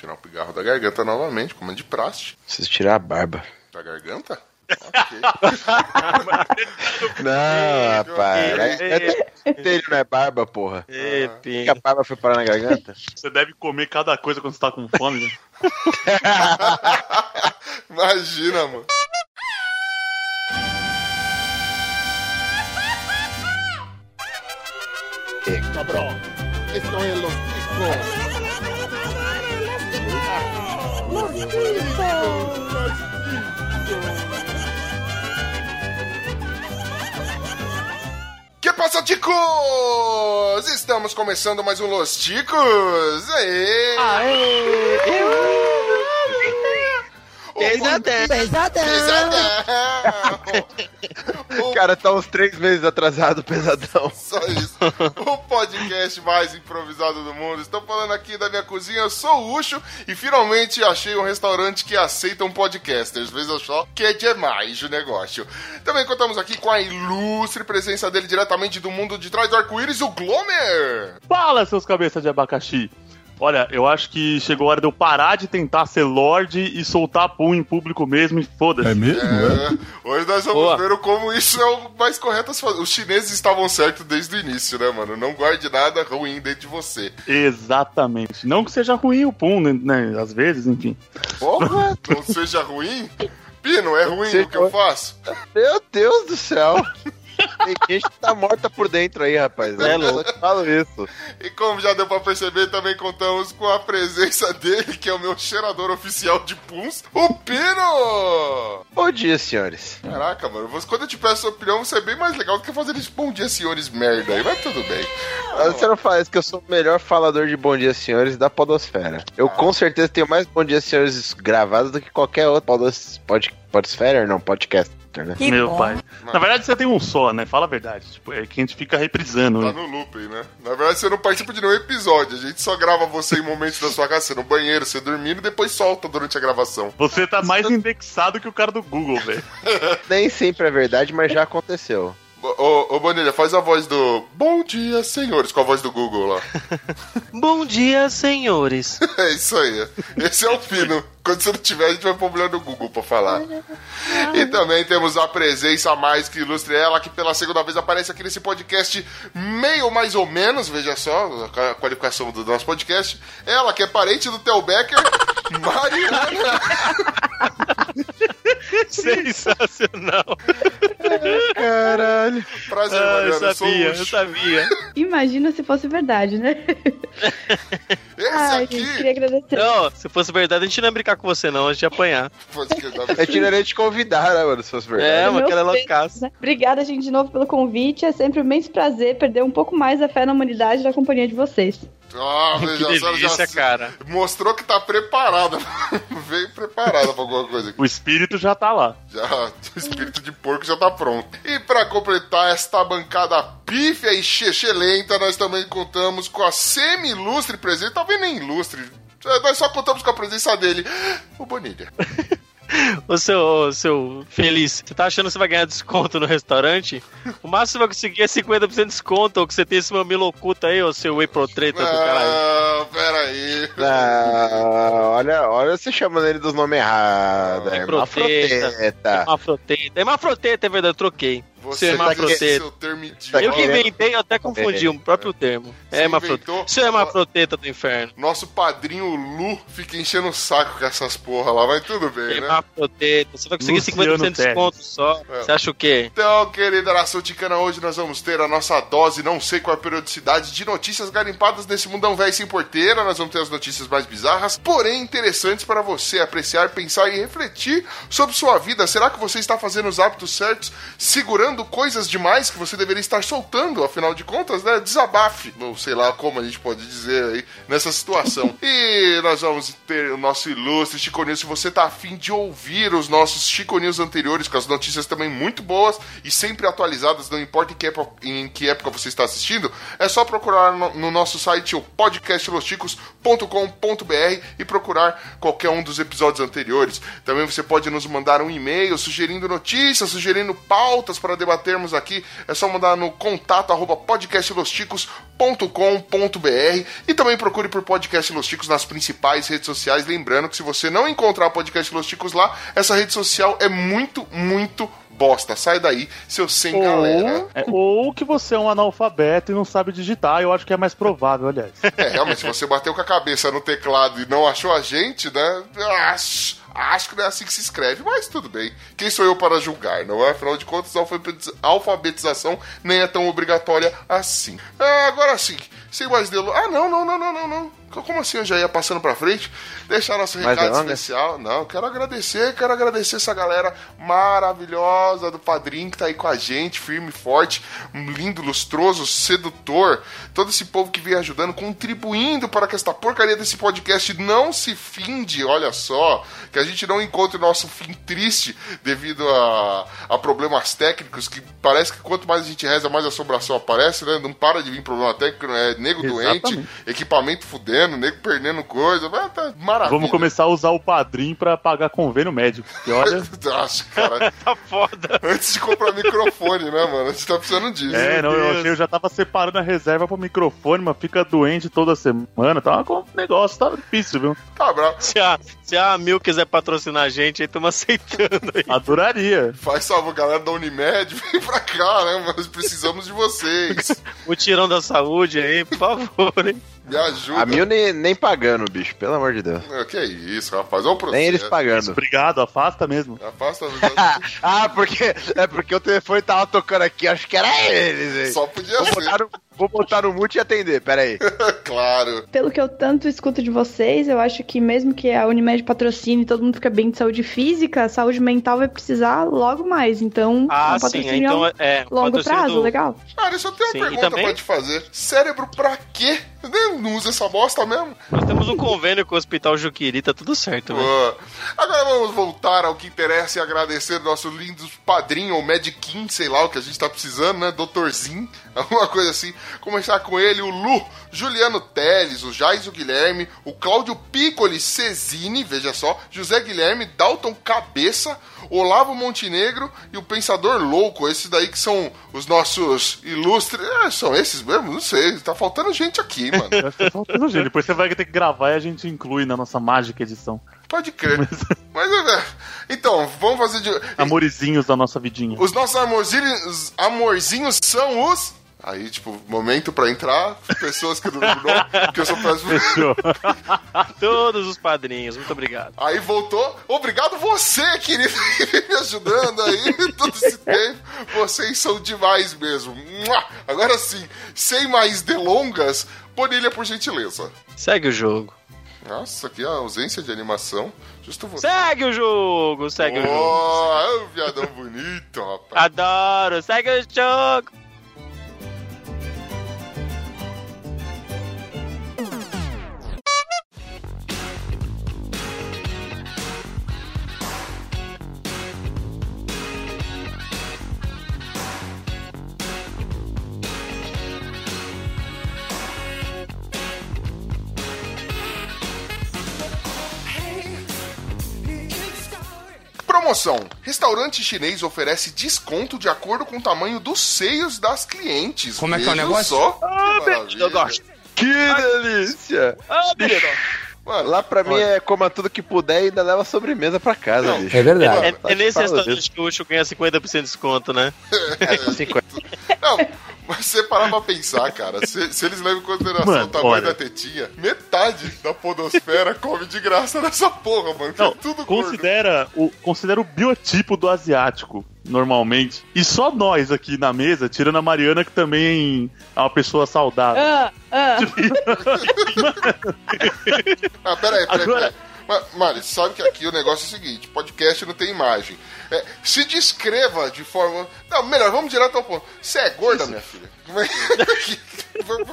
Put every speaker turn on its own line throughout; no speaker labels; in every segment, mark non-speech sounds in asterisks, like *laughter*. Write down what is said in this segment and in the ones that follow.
tirar o pigarro da garganta novamente, como é de praxe.
Preciso tirar a barba.
Da garganta? *laughs*
Não, rapaz. É, é não é barba, porra.
Ê,
Por que a barba foi parar na garganta? *laughs*
Você deve comer cada coisa quando você tá com fome, né? *laughs*
Imagina, mano.
Cabrón, esto es los ticos.
Que passa, ticos? Estamos começando mais um Los Ticos. Aê!
Pesadão.
Pesadão!
O *laughs* cara tá uns três meses atrasado, pesadão. *laughs*
Só isso. O podcast mais improvisado do mundo. Estou falando aqui da minha cozinha, eu sou o Ucho e finalmente achei um restaurante que aceita um podcaster. Às vezes eu só que é demais o negócio. Também contamos aqui com a ilustre presença dele diretamente do mundo de trás do arco-íris, o Glomer.
Fala, seus cabeças de abacaxi! Olha, eu acho que chegou a hora de eu parar de tentar ser Lorde e soltar pum em público mesmo e foda-se.
É mesmo? É.
É, hoje nós vamos
Boa.
ver como isso é o mais correto a se fazer. Os chineses estavam certos desde o início, né, mano? Não guarde nada ruim dentro de você.
Exatamente. Não que seja ruim o pum, né? né, Às vezes, enfim.
Porra, *laughs* não seja ruim. Pino, é ruim o que eu faço?
Meu Deus do céu. *laughs* Tem gente que tá morta por dentro aí, rapaz.
É louco.
falo isso.
E como já deu pra perceber, também contamos com a presença dele, que é o meu cheirador oficial de puns, o Pino!
Bom dia, senhores.
Caraca, mano, quando eu te peço sua opinião, você é bem mais legal do que fazer esse bom dia, senhores, merda aí, mas tudo bem.
Ah, Você não isso que eu sou o melhor falador de bom dia, senhores da podosfera. Eu com certeza tenho mais bom dia, senhores gravados do que qualquer outro podos, pod, podosfera, não, podcast, né?
Meu pai. Na verdade, você tem um só, né? Fala a verdade. Tipo, é que a gente fica reprisando.
Tá
né?
no looping, né? Na verdade, você não participa de nenhum episódio. A gente só grava você em momentos da sua casa, você no banheiro, você dormindo e depois solta durante a gravação.
Você tá mais indexado que o cara do Google, velho. *laughs*
Nem sempre é verdade, mas já aconteceu.
Ô, ô Bonilha, faz a voz do Bom dia, senhores, com a voz do Google lá. *laughs*
Bom dia, senhores. *laughs*
É isso aí. Esse é o fino. Quando você não tiver, a gente vai pôr mulher no Google pra falar. E também temos a presença mais que ilustre ela, que pela segunda vez aparece aqui nesse podcast, meio mais ou menos, veja só a qualificação do nosso podcast. Ela, que é parente do Theo Becker, *laughs* Mariana. *laughs*
Sensacional.
Caralho.
Prazer,
Ah, eu
Mariana. eu sou
sabia, eu
Ucho.
sabia.
Imagina se fosse verdade, né? *laughs*
Esse
Ai,
aqui.
gente, queria agradecer.
Não, se fosse verdade, a gente não ia brincar com você, não. A gente ia apanhar.
Eu tiraria de convidar, né, mano, se fosse verdade.
É, mas aquela é loucaça.
né? Obrigada, gente, de novo pelo convite. É sempre um imenso prazer perder um pouco mais a fé na humanidade da companhia de vocês.
Ah, *laughs*
Que
veja só,
delícia,
já
cara.
mostrou que tá preparada. *laughs* Veio preparada pra alguma coisa aqui.
O espírito já tá lá.
Já, o espírito de porco já tá pronto. E pra completar esta bancada pífia e chechelenta, nós também contamos com a semi-ilustre presença, talvez nem ilustre, nós só contamos com a presença dele, *gasps* o Bonilha. *laughs*
Ô seu, ô, seu feliz, você tá achando que você vai ganhar desconto no restaurante? O máximo que você vai conseguir é 50% de desconto, ou que você tem esse mamilo oculto aí, ô seu whey pro treta do caralho.
Ah, peraí.
Não, olha, olha você chamando ele dos nomes errados. É
Hermafroteta.
hermafroteta.
Hermafroteta. Hermafroteta, é verdade, eu troquei.
Você
Seu
tá aqui,
hermafroteta.
seu termo idiota.
Eu que inventei, eu até confundi o próprio termo.
Você
É hermafroteta.
inventou?
Seu hermafroteta do inferno.
Nosso padrinho Lu fica enchendo o saco com essas porra lá, mas tudo bem, né?
Hermafroteta. Você vai conseguir
Luciano
50% de desconto só.
É.
Você acha o quê?
Então, querida nação ticana, hoje nós vamos ter a nossa dose, não sei qual é a periodicidade, de notícias garimpadas nesse mundão velho sem porteira. Nós vamos ter as notícias mais bizarras, porém interessantes para você apreciar, pensar e refletir sobre sua vida. Será que você está fazendo os hábitos certos, segurando coisas demais que você deveria estar soltando, afinal de contas, né? Desabafe, ou sei lá como a gente pode dizer aí, nessa situação. *laughs* e nós vamos ter o nosso ilustre Chico News. Se você tá afim de ouvir os nossos Chico News anteriores, com as notícias também muito boas e sempre atualizadas, não importa em que época, em que época você está assistindo, é só procurar no, no nosso site o podcastlosticos.com.br e procurar qualquer um dos episódios anteriores. Também você pode nos mandar um e-mail sugerindo notícias, sugerindo pautas para debatermos aqui, é só mandar no contato arroba podcastlosticos.com.br e também procure por Podcast Los Ticos nas principais redes sociais. Lembrando que se você não encontrar Podcast Los Ticos lá, essa rede social é muito, muito bosta. Sai daí, seu sem galera.
Ou, é, ou que você é um analfabeto e não sabe digitar, eu acho que é mais provável, aliás.
É, realmente, se você bateu com a cabeça no teclado e não achou a gente, né? Acho, acho que não é assim que se escreve, mas tudo bem. Quem sou eu para julgar, não é? Afinal de contas, a alfabetiza- alfabetização nem é tão obrigatória assim. Ah, agora sim, sem mais delongas. Ah, não, não, não, não, não, não. Como assim eu já ia passando pra frente? Deixar nosso
Mais
recado especial. Não, quero agradecer, quero agradecer essa galera maravilhosa do Padrim que tá aí com a gente, firme forte, lindo, lustroso, sedutor. Todo esse povo que vem ajudando, contribuindo para que esta porcaria desse podcast não se finde, olha só. Que a gente não encontre o nosso fim triste devido a, a problemas técnicos, que parece que quanto mais a gente reza, mais assombração aparece, né? Não para de vir problema técnico, é nego doente,
Exatamente.
equipamento fudendo, nego perdendo coisa, mas tá maravilha.
Vamos começar a usar o padrinho pra pagar convênio médico. Que olha. *laughs*
Nossa, cara, *laughs*
Tá foda.
antes de comprar microfone, né, mano? A gente tá precisando disso.
É, não, eu achei, eu já tava separando a reserva pro microfone, mas fica doente toda semana. Tá um negócio, tá difícil, viu?
Tá bravo.
Se a, se a Mil quiser patrocinar a gente, aí estamos aceitando aí.
Adoraria.
Faz salvo, galera da Unimed, *laughs* vem pra cá, né? Nós precisamos de vocês.
O tirão da saúde aí, por favor, hein?
Me ajuda.
A mil nem, nem pagando, bicho, pelo amor de Deus.
É, Que é isso, rapaz? Olha o processo.
Nem eles pagando.
Obrigado, afasta mesmo.
Afasta *laughs*
ah, porque é porque o telefone tava tocando aqui, acho que era eles, hein?
Só podia
Vou
ser,
vou botar no mute e atender, pera aí. *laughs*
claro.
Pelo que eu tanto escuto de vocês, eu acho que mesmo que a Unimed patrocine e todo mundo fica bem de saúde física, a saúde mental vai precisar logo mais. Então,
Ah,
um
sim.
patrocínio
Então,
a um
é. o
longo prazo,
do-
legal.
Cara, eu só tenho uma
Sim,
pergunta
também-
pra te fazer. Cérebro pra quê? Não usa essa bosta mesmo?
Nós temos um convênio com o Hospital Juquiri, tá tudo certo, velho.
Agora vamos voltar ao que interessa e agradecer nosso lindo padrinho, ou Medkin, sei lá o que a gente tá precisando, né? Doutorzinho, *laughs* alguma coisa assim. Começar com ele, o Lu, Juliano Teles, o Jaiso Guilherme, o Cláudio Piccoli Cesini, veja só, José Guilherme, Dalton Cabeça, Olavo Montenegro e o Pensador Louco. Esses daí que são os nossos ilustres. É, são esses mesmo? Não sei. Tá faltando gente aqui, mano. *laughs*
Tá faltando gente. Depois você vai ter que gravar e a gente inclui na nossa mágica edição.
Pode crer. Mas, *laughs* é, então, vamos fazer de.
Amorizinhos da nossa vidinha.
Os nossos amorzinhos, amorzinhos são os. Aí, tipo, momento pra entrar, pessoas que não não, porque eu sou péssimo.
Fechou. *laughs*
Todos os padrinhos, muito obrigado.
Aí voltou. Obrigado você, querido, *laughs* me ajudando aí todo esse tempo. Vocês são demais mesmo. Agora sim, sem mais delongas, Bonilha, por gentileza.
Segue o jogo.
Nossa, que ausência de animação. Justo você.
Segue o jogo, segue o jogo.
Oh, é um viadão bonito, rapaz.
Adoro, segue o jogo.
Promoção: Restaurante chinês oferece desconto de acordo com o tamanho dos seios das clientes.
Como é que é o
Veja
negócio?
Só. Que maravilha.
eu gosto.
Que delícia!
Ah, menino.
Mano,
Lá pra mim é coma tudo que puder e ainda leva sobremesa pra casa,
Não,
bicho.
É verdade.
É,
Tá
é nesse restaurante que o Ucho ganha 50% de desconto, né? *laughs*
É, 50.
Não, mas você parar pra pensar, cara, se, se eles levam em consideração
Mano,
o tamanho
olha.
da tetinha, metade da podosfera come de graça nessa porra, mano.
Não,
é tudo gordo.
considera o, considera o biotipo do asiático, normalmente. E só nós aqui na mesa, tirando a Mariana, que também é uma pessoa saudável.
Ah, ah. *laughs*
Ah, peraí, peraí,
Agora-
peraí. Ma- Mari, você sabe que aqui o negócio é o seguinte: podcast não tem imagem. É, se descreva de forma. Não, melhor, vamos direto ao ponto. Você é gorda, minha filha? Como é que.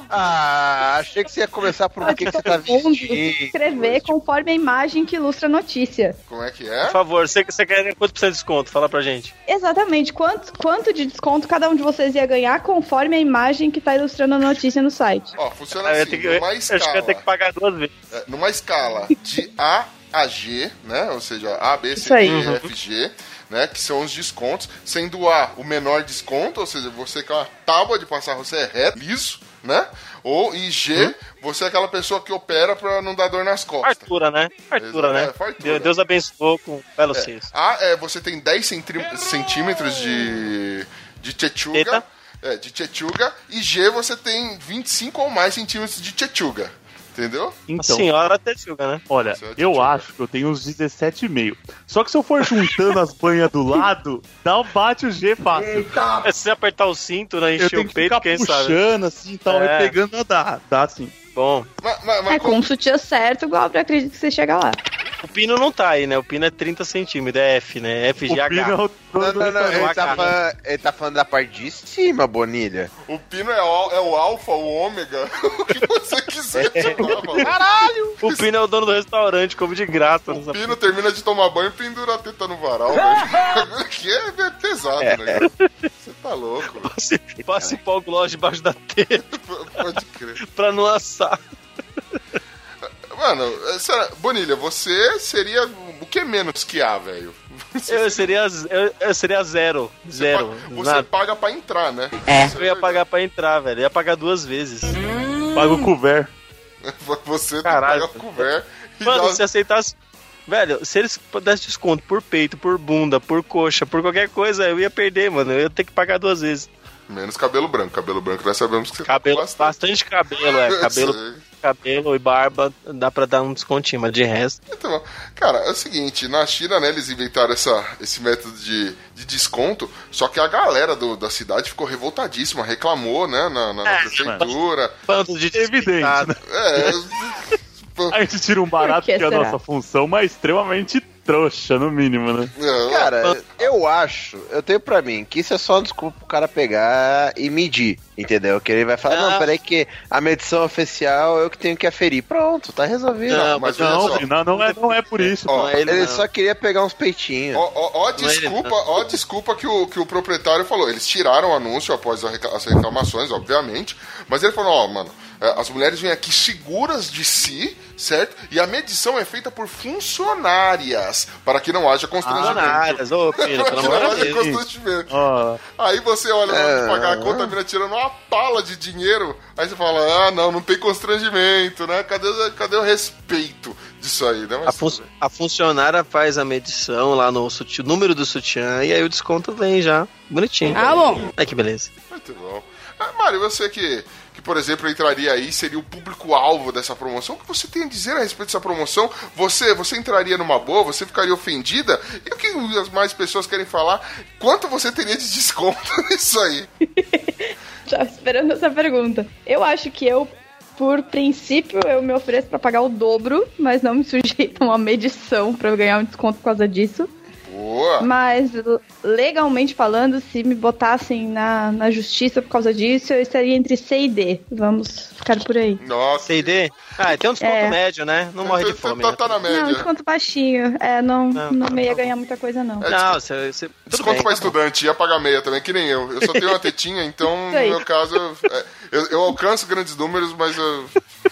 Ah, achei que você ia começar por o que, que você tá vestindo.
escrever conforme a imagem que ilustra a notícia.
Como é que
Por
é?
favor, você, você quer quanto por cento de desconto? Fala pra gente.
Exatamente. Quanto, quanto de desconto cada um de vocês ia ganhar conforme a imagem que tá ilustrando a notícia no site?
Ó, funciona
eu
assim:
tenho que- eu
numa
acho que eu ia ter que
escala.
pagar duas vezes.
é, Numa escala de A a G, né? Ou seja, A, B, C. D, E, F, G. né? Que são os descontos, sendo A o menor desconto, ou seja, você com a tábua de passar você é reto, liso, né? Ou e G, você é aquela pessoa que opera pra não dar dor nas costas.
Fartura, né? Fartura, né?
é, fartura.
Deus, abençoou com belo
É.
seis.
A é você tem 10 centri- centímetros de, de tchetchuga.
Eita.
É, de tchetchuga. E G você tem 25 ou mais centímetros de tchetchuga. Entendeu?
A
Então,
senhora Tetsuga, né?
olha, eu
tipo.
acho que eu tenho uns 17,5. Só que se eu for juntando as banhas do lado, dá um bate o G fácil.
É, se você apertar o cinto, né?
Eu
Encher
tenho
o
que
peito,
ficar
quem sabe.
puxando assim e tal,
É.
e pegando dá, dá sim.
Bom,
Mas, mas, mas
É, com o sutiã certo, o Glauber acredita que você chega lá.
o pino não tá aí, né? O pino é 30 centímetros, é F, né?
O Pino é
FGH.
o
Não, não, não, ele tá, falando, ele tá falando da parte de cima, Bonilha.
o pino é o, é o alfa, o ômega, *laughs* o que você quiser chamar, mano.
O pino é o dono do restaurante, come de graça.
O
nessa
pino termina de tomar banho e pendura a teta no varal, velho. *laughs* *laughs* que é, é pesado, né? Você tá louco.
Passe, passe pau gloss debaixo da teta *laughs*
Pode crer.
pra não assar.
Mano, é, sério, Bonilha, você seria o que menos que A, velho? *laughs*
Eu seria, eu, eu seria zero.
Você
Zero.
pa- Você
Nada.
paga pra entrar, né?
Eu ia pagar pra entrar, velho. Eu ia pagar duas vezes.
Paga o couvert. *laughs*
Você
Caralho.
paga couvert e
Mano,
dá-
se aceitasse. Velho, se eles dessem desconto por peito, por bunda, por coxa, por qualquer coisa, eu ia perder, mano. Eu ia ter que pagar duas vezes.
Menos cabelo branco. Cabelo branco nós sabemos que você
Cabelo,
tá com
bastante cabelo, é. Cabelo, cabelo e barba, dá pra dar um descontinho, mas de resto.
Então, cara, é o seguinte, na China, né, eles inventaram essa, esse método de, de desconto, só que a galera do- da cidade ficou revoltadíssima, reclamou, né, na, na- na
É,
prefeitura.
Bando de
Evidente, né?
É, pô,
A gente tira um barato
que
que é a nossa função, mas extremamente trouxa, no mínimo, né?
Cara, eu acho, eu tenho pra mim que isso é só uma desculpa pro cara pegar e medir, entendeu? Que ele vai falar,
Ah.
não, peraí que a medição oficial eu que tenho que aferir. Pronto, tá resolvido.
Não,
mas
Não,
só.
não, não é, não é por isso.
Ó,
é ele,
Ele
não.
só queria pegar uns peitinhos.
Ó, ó, ó a
Não é
desculpa, ó desculpa que o, que o proprietário falou. Eles tiraram o anúncio após as reclamações, obviamente. Mas ele falou, ó, mano, as mulheres vêm aqui seguras de si, certo? E a medição é feita por funcionárias, para que não haja constrangimento.
Funcionárias, ô, *laughs*
Para
pelo
que não
amor de
haja
Deus.
constrangimento.
Ó,
Aí você olha de
É.
pagar a conta, a mina tirando uma pala de dinheiro. Aí você fala, ah, não, não tem constrangimento, né? Cadê, cadê o respeito disso aí, né? Mas
A, fun- a funcionária faz a medição lá no sutiã, número do sutiã e aí o desconto vem já, bonitinho.
Ah, bom.
Ai, que beleza.
Muito bom. Ah, Mário, você que, que, por exemplo, entraria aí, seria o público-alvo dessa promoção. O que você tem a dizer a respeito dessa promoção? Você, você entraria numa boa? Você ficaria ofendida? E o que as mais pessoas querem falar? Quanto você teria de *laughs* desconto nisso aí? *laughs*
Já esperando essa pergunta. Eu acho que eu, por princípio, eu me ofereço pra pagar o dobro, mas não me sujeito a uma medição pra eu ganhar um desconto por causa disso.
Boa!
Mas legalmente falando, se me botassem na, na justiça por causa disso, eu estaria entre C e D. Vamos ficar por aí.
Nossa.
C&D? Ah, tem um desconto
É.
médio, né? Não morre de *laughs* fome,
tá,
né?
tá na
Não,
média.
desconto baixinho. É, não,
Não,
não,
tá
ia ganhar muita coisa, não.
É,
Não, você... você
Desconto
bem,
pra
tá
estudante, ia pagar meia também, que nem eu. Eu só tenho uma tetinha, então, no meu caso, eu, é, eu, eu alcanço grandes números, mas eu,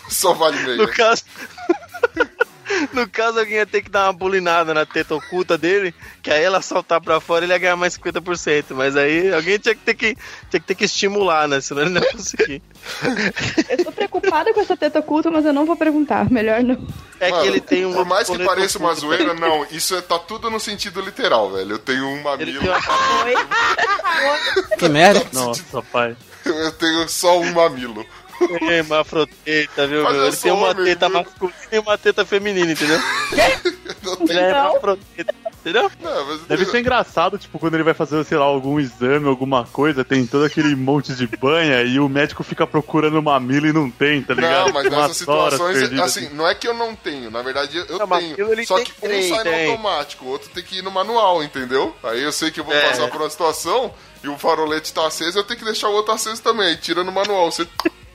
só vale meia.
No caso... No caso, alguém ia ter que dar uma bulinada na teta oculta dele, que aí ela saltar pra fora ele ia ganhar mais 50%. Mas aí alguém tinha que ter que, tinha que, ter que estimular, né? Senão ele não ia conseguir.
Eu tô preocupada com essa teta oculta, mas eu não vou perguntar. Melhor não.
É
Mano,
que ele tem um.
Por mais que pareça uma zoeira, não, isso é, tá tudo no sentido literal, velho. Eu tenho um mamilo,
uma...
Oi?
Que merda.
nossa, pai.
eu tenho só um mamilo.
É, hermafrodita, viu,
Mas
meu?
eu
Ele tem uma
homem,
teta
viu?
masculina e uma teta feminina, entendeu?
Eu
Ele é hermafrodita, entendeu?
não, mas
Deve ser engraçado, tipo, quando ele vai fazer, sei lá, algum exame, alguma coisa, tem todo aquele monte de banha e o médico fica procurando mamilo e não tem, tá ligado?
Não, mas
Umas
nessas situações,
perdidas.
assim, não é que eu não tenho, na verdade eu
Não,
tenho. Só que um
três,
sai no
tem.
automático, o outro tem que ir no manual, entendeu? Aí eu sei que eu vou
É.
passar por uma situação e o farolete tá aceso, eu tenho que deixar o outro aceso também. Aí tira no manual, você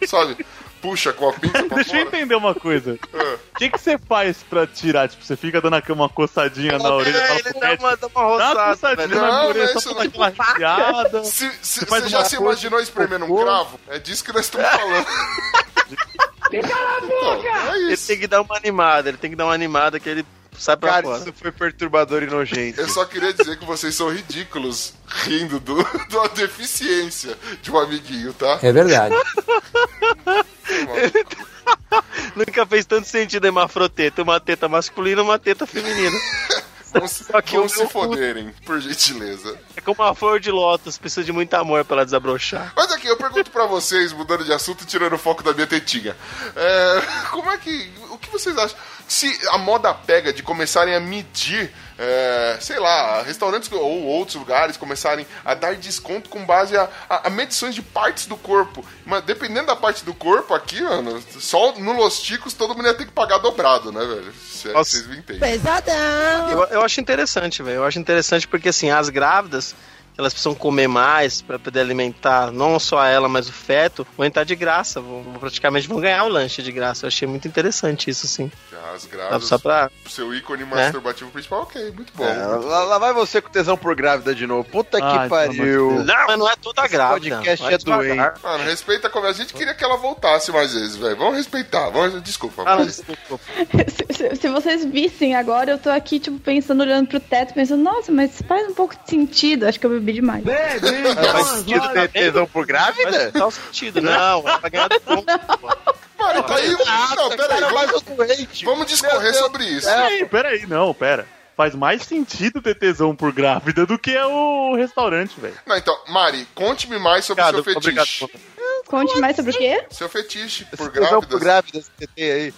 sabe? Puxa com a pinça pra
Deixa eu
fora.
entender uma coisa.
É.
O que, que você faz pra tirar? Tipo, você fica dando aqui uma coçadinha na orelha
É, ele dá uma, dá uma
Dá uma
roçada,
coçadinha
velho.
Não,
na
não é
orelha
isso
só pra
não.
dar aquela.
Se, se,
faz
você já se imaginou espremendo um cravo? É disso que nós estamos falando. *laughs* Então, é
Ele tem que dar uma animada, ele tem que dar uma animada que ele sai pra
Cara,
fora.
isso foi perturbador e nojento.
Eu só queria dizer que vocês são ridículos rindo do, *laughs* da deficiência de um amiguinho, tá?
É verdade. *laughs*
Nunca fez tanto sentido hemafroteta. Uma teta masculina e uma teta feminina. *laughs*
Vamos,
Só que
vamos
o
se foderem, por gentileza.
É como uma flor de lótus, precisa de muito amor pra ela desabrochar.
Mas aqui, eu pergunto pra vocês, mudando de assunto e tirando o foco da minha tetinha. É, como é que. O que vocês acham? Se a moda pega de começarem a medir, é, sei lá, restaurantes ou outros lugares começarem a dar desconto com base a, a- a medições de partes do corpo. Mas dependendo da parte do corpo aqui, mano, só no Los Ticos todo mundo ia ter que pagar dobrado, né, velho? Se é
Nossa.
vocês me entendem.
Eu, eu acho interessante, velho. Eu acho interessante porque, assim, as grávidas, elas precisam comer mais pra poder alimentar não só ela, mas o feto, vão entrar de graça. Vão, praticamente vão ganhar o lanche de graça. Eu achei muito interessante isso, assim.
As grávidas,
Só pra.
seu ícone masturbativo principal, ok, muito bom.
É, lá, lá vai você com tesão por grávida de novo. Puta
Ai,
que
pelo amor
pariu.
Não, mas não é toda
Esse
grávida.
podcast é doente.
Mano, respeita como a gente queria que ela voltasse mais vezes, velho. Vamos respeitar. Vamos... Desculpa.
Ah,
mas-
desculpa.
Se, se- se vocês vissem agora, eu tô aqui, tipo, pensando, olhando pro teto, pensando, nossa, mas faz um pouco de sentido. Acho que eu bebi demais.
Faz sentido ter tesão por
Faz
grávida?
sentido. Não, ela vai ganhar ponto. pô.
Mano, tá aí. Não, pera aí.
Cara, mas
Vamos, vamos discorrer sobre isso.
Peraí, peraí, não, pera. Faz mais sentido ter tesão por grávida do que o restaurante, velho.
Não, então, Mari, conte-me mais sobre o
Obrigado,
seu
obrigado.
fetiche.
Conte mais sobre o quê?
Seu fetiche por
Tesão por que você tem aí.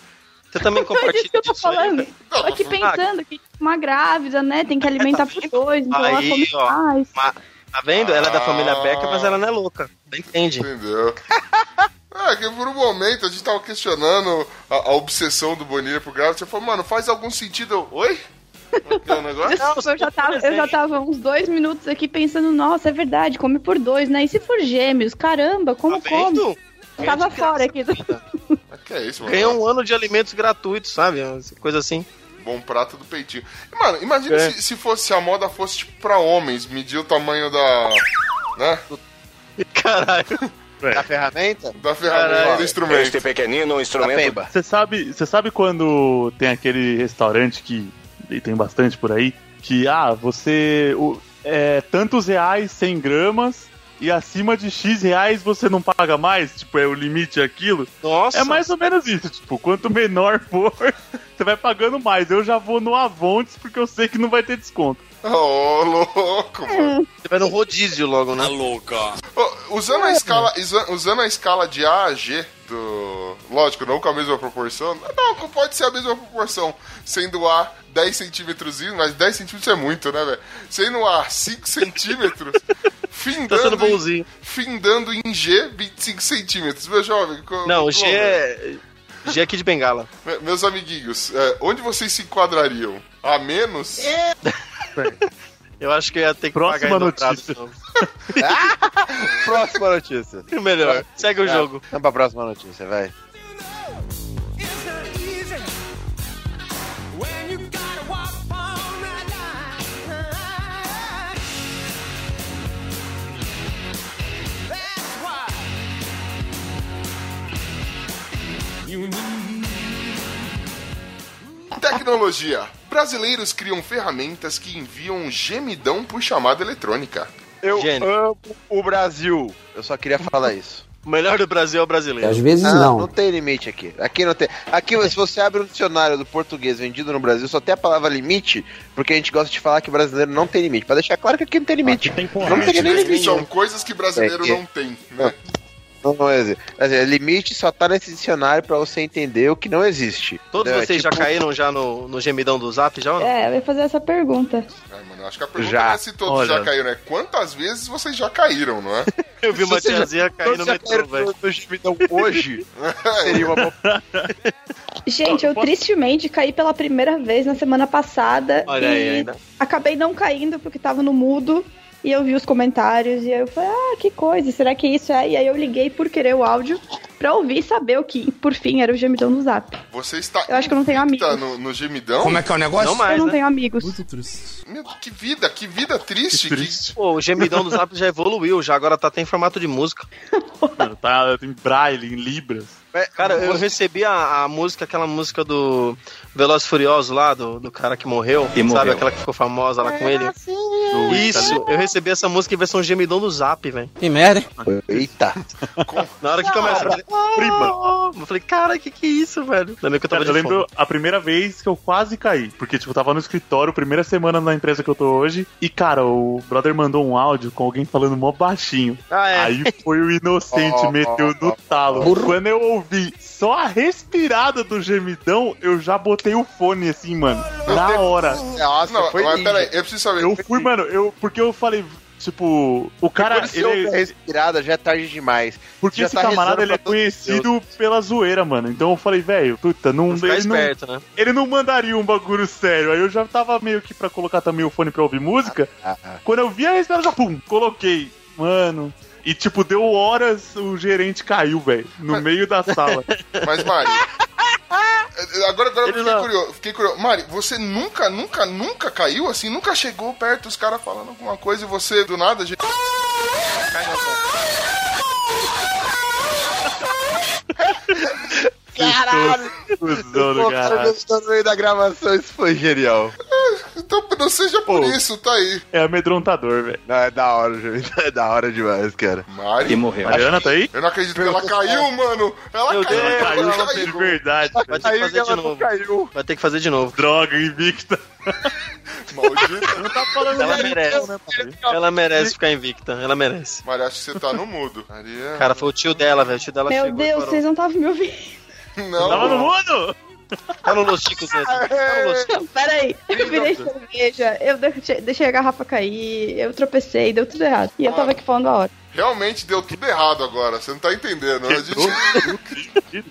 Você também *laughs*
É disso
compartilha
que eu tô
disso aí,
falando.
velho?
Tô aqui pensando que uma grávida, né, tem que alimentar por dois, então ela
Aí,
come
ó.
mais.
Mas, tá vendo? Ela é da família
Ah.
Becker, mas ela não é louca. Você entende?
Entendeu? *laughs* É, que por um momento a gente tava questionando a, a obsessão do Bonilha por grávida. Você falou, mano, faz algum sentido? Eu, Oi? É é o *laughs* negócio?
Desculpa, eu já, tava, eu já tava uns dois minutos aqui pensando, nossa, é verdade, come por dois, né? E se for gêmeos? Caramba, como
Tá
come?
Vendo?
Tava fora aqui. do-
Que é isso, mano?
Ganha um ano de alimentos gratuitos, sabe? Coisa assim.
Bom prato do peitinho. Mano, imagina
É.
se, se fosse se a moda fosse tipo pra homens, medir o tamanho da. né?
Caralho.
Da ferramenta?
Da ferramenta,
Caralho.
do instrumento.
pequenino
Da
instrumento.
Você sabe, você sabe quando tem aquele restaurante que e tem bastante por aí que ah você o, é tantos reais 100 gramas e acima de x reais você não paga mais? Tipo é o limite é aquilo?
Nossa.
é mais ou menos isso. Tipo quanto menor for *laughs* você vai pagando mais. Eu já vou no Avontes porque eu sei que não vai ter desconto.
Ô, louco, mano.
Você vai no rodízio logo, né?
Ô, usando, a escala, usando a escala de A a G do. Lógico, não com a mesma proporção. Não, pode ser a mesma proporção. Sendo A 10 centímetros, mas 10 centímetros é muito, né, velho? Sendo A 5 *laughs* centímetros,
Tá
findando,
sendo
em, findando em G 25 centímetros. Meu jovem.
Não,
como,
G
velho?
é. G é aqui de bengala.
Me- Meus amiguinhos, é, onde vocês se enquadrariam? A menos? *laughs*
Eu acho que eu ia ter que
Próxima
pagar
notícia.
de novo. *laughs*
Próxima notícia. *laughs*
Melhor. Segue o
É,
jogo.
Vamos pra próxima notícia, vai.
Tecnologia. Brasileiros criam ferramentas que enviam um gemidão por chamada eletrônica.
Eu
Gênio.
amo o Brasil. Eu só queria falar isso.
O melhor do Brasil é o
Às
brasileiro.
vezes
Ah,
não.
não tem limite aqui. Aqui não tem. Aqui, se você abre um dicionário do português vendido no Brasil, só tem a palavra limite, porque a gente gosta de falar que brasileiro não tem limite. Pra deixar claro que aqui não tem limite.
Aqui tem
não tem nem limite.
São coisas que brasileiro
É que-
não tem, né?
Não, não existe. Quer dizer, limite só tá nesse dicionário pra você entender o que não existe.
Todos
Entendeu? É
vocês já
tipo-
caíram já no, no gemidão do zap já ou não?
É, eu ia fazer essa pergunta.
Ai, mano, acho que a pergunta
Já.
não é se todos
Olha.
já caíram, é quantas vezes vocês já caíram, não é? *laughs*
Eu vi uma
já-
tiazinha cair no
se
metrô, velho.
no- no gemidão hoje, *laughs* seria uma boa.
Gente, eu tristemente caí pela primeira vez na semana passada.
Olha
e
aí, ainda.
acabei não caindo porque tava no mudo. E eu vi os comentários e aí eu falei, ah, que coisa, será que isso é? E aí eu liguei por querer o áudio pra ouvir e saber o que, por fim, era o gemidão do zap.
Você está
Eu acho que eu não tenho amigos.
no, no gemidão?
Como é que é o negócio?
Não
eu
mais,
não
né?
tenho amigos.
Muito triste.
Meu, que vida, que vida triste.
que
que-
triste
Pô, o gemidão do zap já evoluiu, já agora tá até em formato de música. *laughs*
Tá em braille em libras
Cara, eu recebi a, a música, aquela música do Veloz Furioso lá, do, do cara que morreu.
E
sabe?
morreu.
Aquela que ficou famosa lá com ele. Isso, eu recebi essa música em versão gemidão do Zap, velho.
Que merda, hein?
Eita. *laughs*
Na hora que começa.
prima.
Eu falei, cara, que que é isso, velho? Lembra que eu tava
Cara, eu lembro
fone.
a primeira vez que eu quase caí. Porque, tipo, eu tava no escritório, primeira semana na empresa que eu tô hoje. E, cara, o brother mandou um áudio com alguém falando mó baixinho.
Ah, é.
Aí foi o inocente, *laughs* meteu no talo. Quando eu ouvi só a respirada do gemidão, eu já botei o fone assim, mano. Na hora.
Nossa,
Não,
foi
mas peraí, eu preciso saber.
Eu fui, mano, eu. Porque eu falei. Tipo, o cara. Ele,
respirada, já é tarde demais.
porque
já
esse
tá
camarada ele é conhecido pela zoeira, mano. Então eu falei, velho, puta, não, ele não,
esperto, né?
ele não mandaria um bagulho sério. Aí eu já tava meio que pra colocar também o fone pra ouvir música.
Ah, ah.
Quando eu vi a respirada, já pum, coloquei. Mano. E tipo, deu horas, o gerente caiu, velho. No meio da sala. *laughs*
Mas, Mari. Agora, agora eu fiquei curioso, fiquei curioso. Mari, você nunca, nunca, nunca caiu assim? Nunca chegou perto dos caras falando alguma coisa e você, do nada, gente. *laughs*
Caralho!
Cusão do
Pô,
caralho.
cara, gostou no meio da gravação, isso foi genial.
Então não seja por
Pô.
isso, tá aí.
É amedrontador, velho.
Não, é da hora, gente. *laughs* É da hora demais, cara.
Mari.
E morreu.
Mariana tá aí?
Eu não acredito que ela caiu, mano. Ela
Meu
caiu,
Deus,
ela
Caiu
caiu.
de verdade.
Vai ter que fazer de
ela
novo.
caiu.
Vai ter que fazer de novo.
Droga, invicta.
Maldita. *laughs*
Não tá falando
Ela merece.
né?
Ela merece ficar invicta. Ela merece.
Mari, acho que você tá no mudo. Maria.
Cara, foi o tio dela, velho. O tio dela
Meu
chegou e
Deus, vocês não estavam me ouvindo.
Não.
Tava no mundo?
Tá no Los Chicos mesmo. Tá no Los Chicos.
Pera aí, eu virei cerveja, eu deixei, deixei a garrafa cair, eu tropecei, deu tudo errado. E eu tava aqui falando a hora.
Realmente deu tudo errado agora. Você não tá entendendo. A gente. *laughs*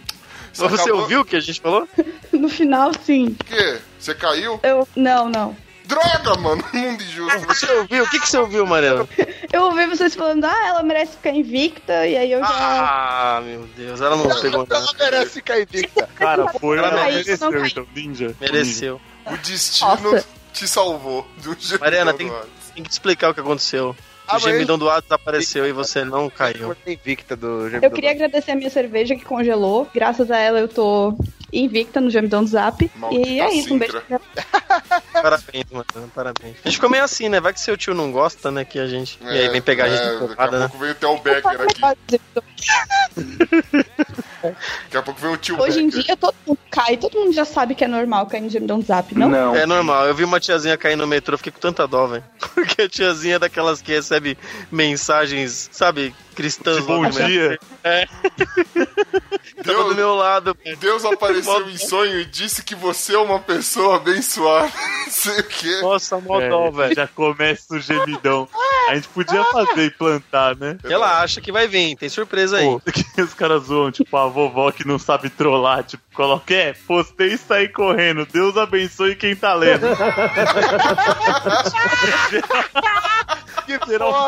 Mas Você
acabou-
ouviu o que a gente falou? *laughs*
No final, sim.
O quê? Você caiu?
Eu. Não, não.
Droga, mano. Mundo injusto.
Você ouviu? O que, que você ouviu, Mariana?
Eu ouvi vocês falando, ah, ela merece ficar invicta, e aí eu já.
Ah, meu Deus. Ela não pegou nada.
Ela merece ficar invicta.
Cara, foi.
Ela
Ela mereceu, então. Ninja.
Mereceu.
O destino
Nossa.
te salvou. Um jeito
Mariana, tem,
do
tem que te explicar o que aconteceu.
Ah,
o
mas-
gemidão do ar desapareceu e você não caiu.
invicta do
Eu queria agradecer a minha cerveja que congelou. Graças a ela eu tô invicta no gemidão do zap.
Maldita
e é isso, um beijo. *laughs*
Parabéns, Mariana. Parabéns. A gente ficou meio assim, né? Vai que seu tio não gosta, né? Que a gente. e aí vem pegar a gente
é,
de
Daqui a
né?
pouco vem até o Becker aqui. Daqui a pouco vem o tio
Hoje em
Becker.
dia todo mundo cai, todo mundo já sabe que é normal cair no gemidão do zap, não?
É normal, eu vi uma tiazinha cair no metrô, fiquei com tanta dó, velho. *laughs* Porque a tiazinha é daquelas que recebe mensagens, sabe, cristãs
De bom dia. *laughs*
Do
Deus,
meu lado.
Deus apareceu em sonho e disse que você é uma pessoa abençoada. *laughs* Não sei o quê.
Nossa, mó
É,
velho.
já começa o gemidão. A gente podia fazer e plantar, né?
Ela acha que vai vir, tem surpresa aí.
Pô, *laughs* que os caras zoam, tipo, a vovó que não sabe trollar, tipo, coloca, é, postei e saí correndo, Deus abençoe quem tá lendo.
Que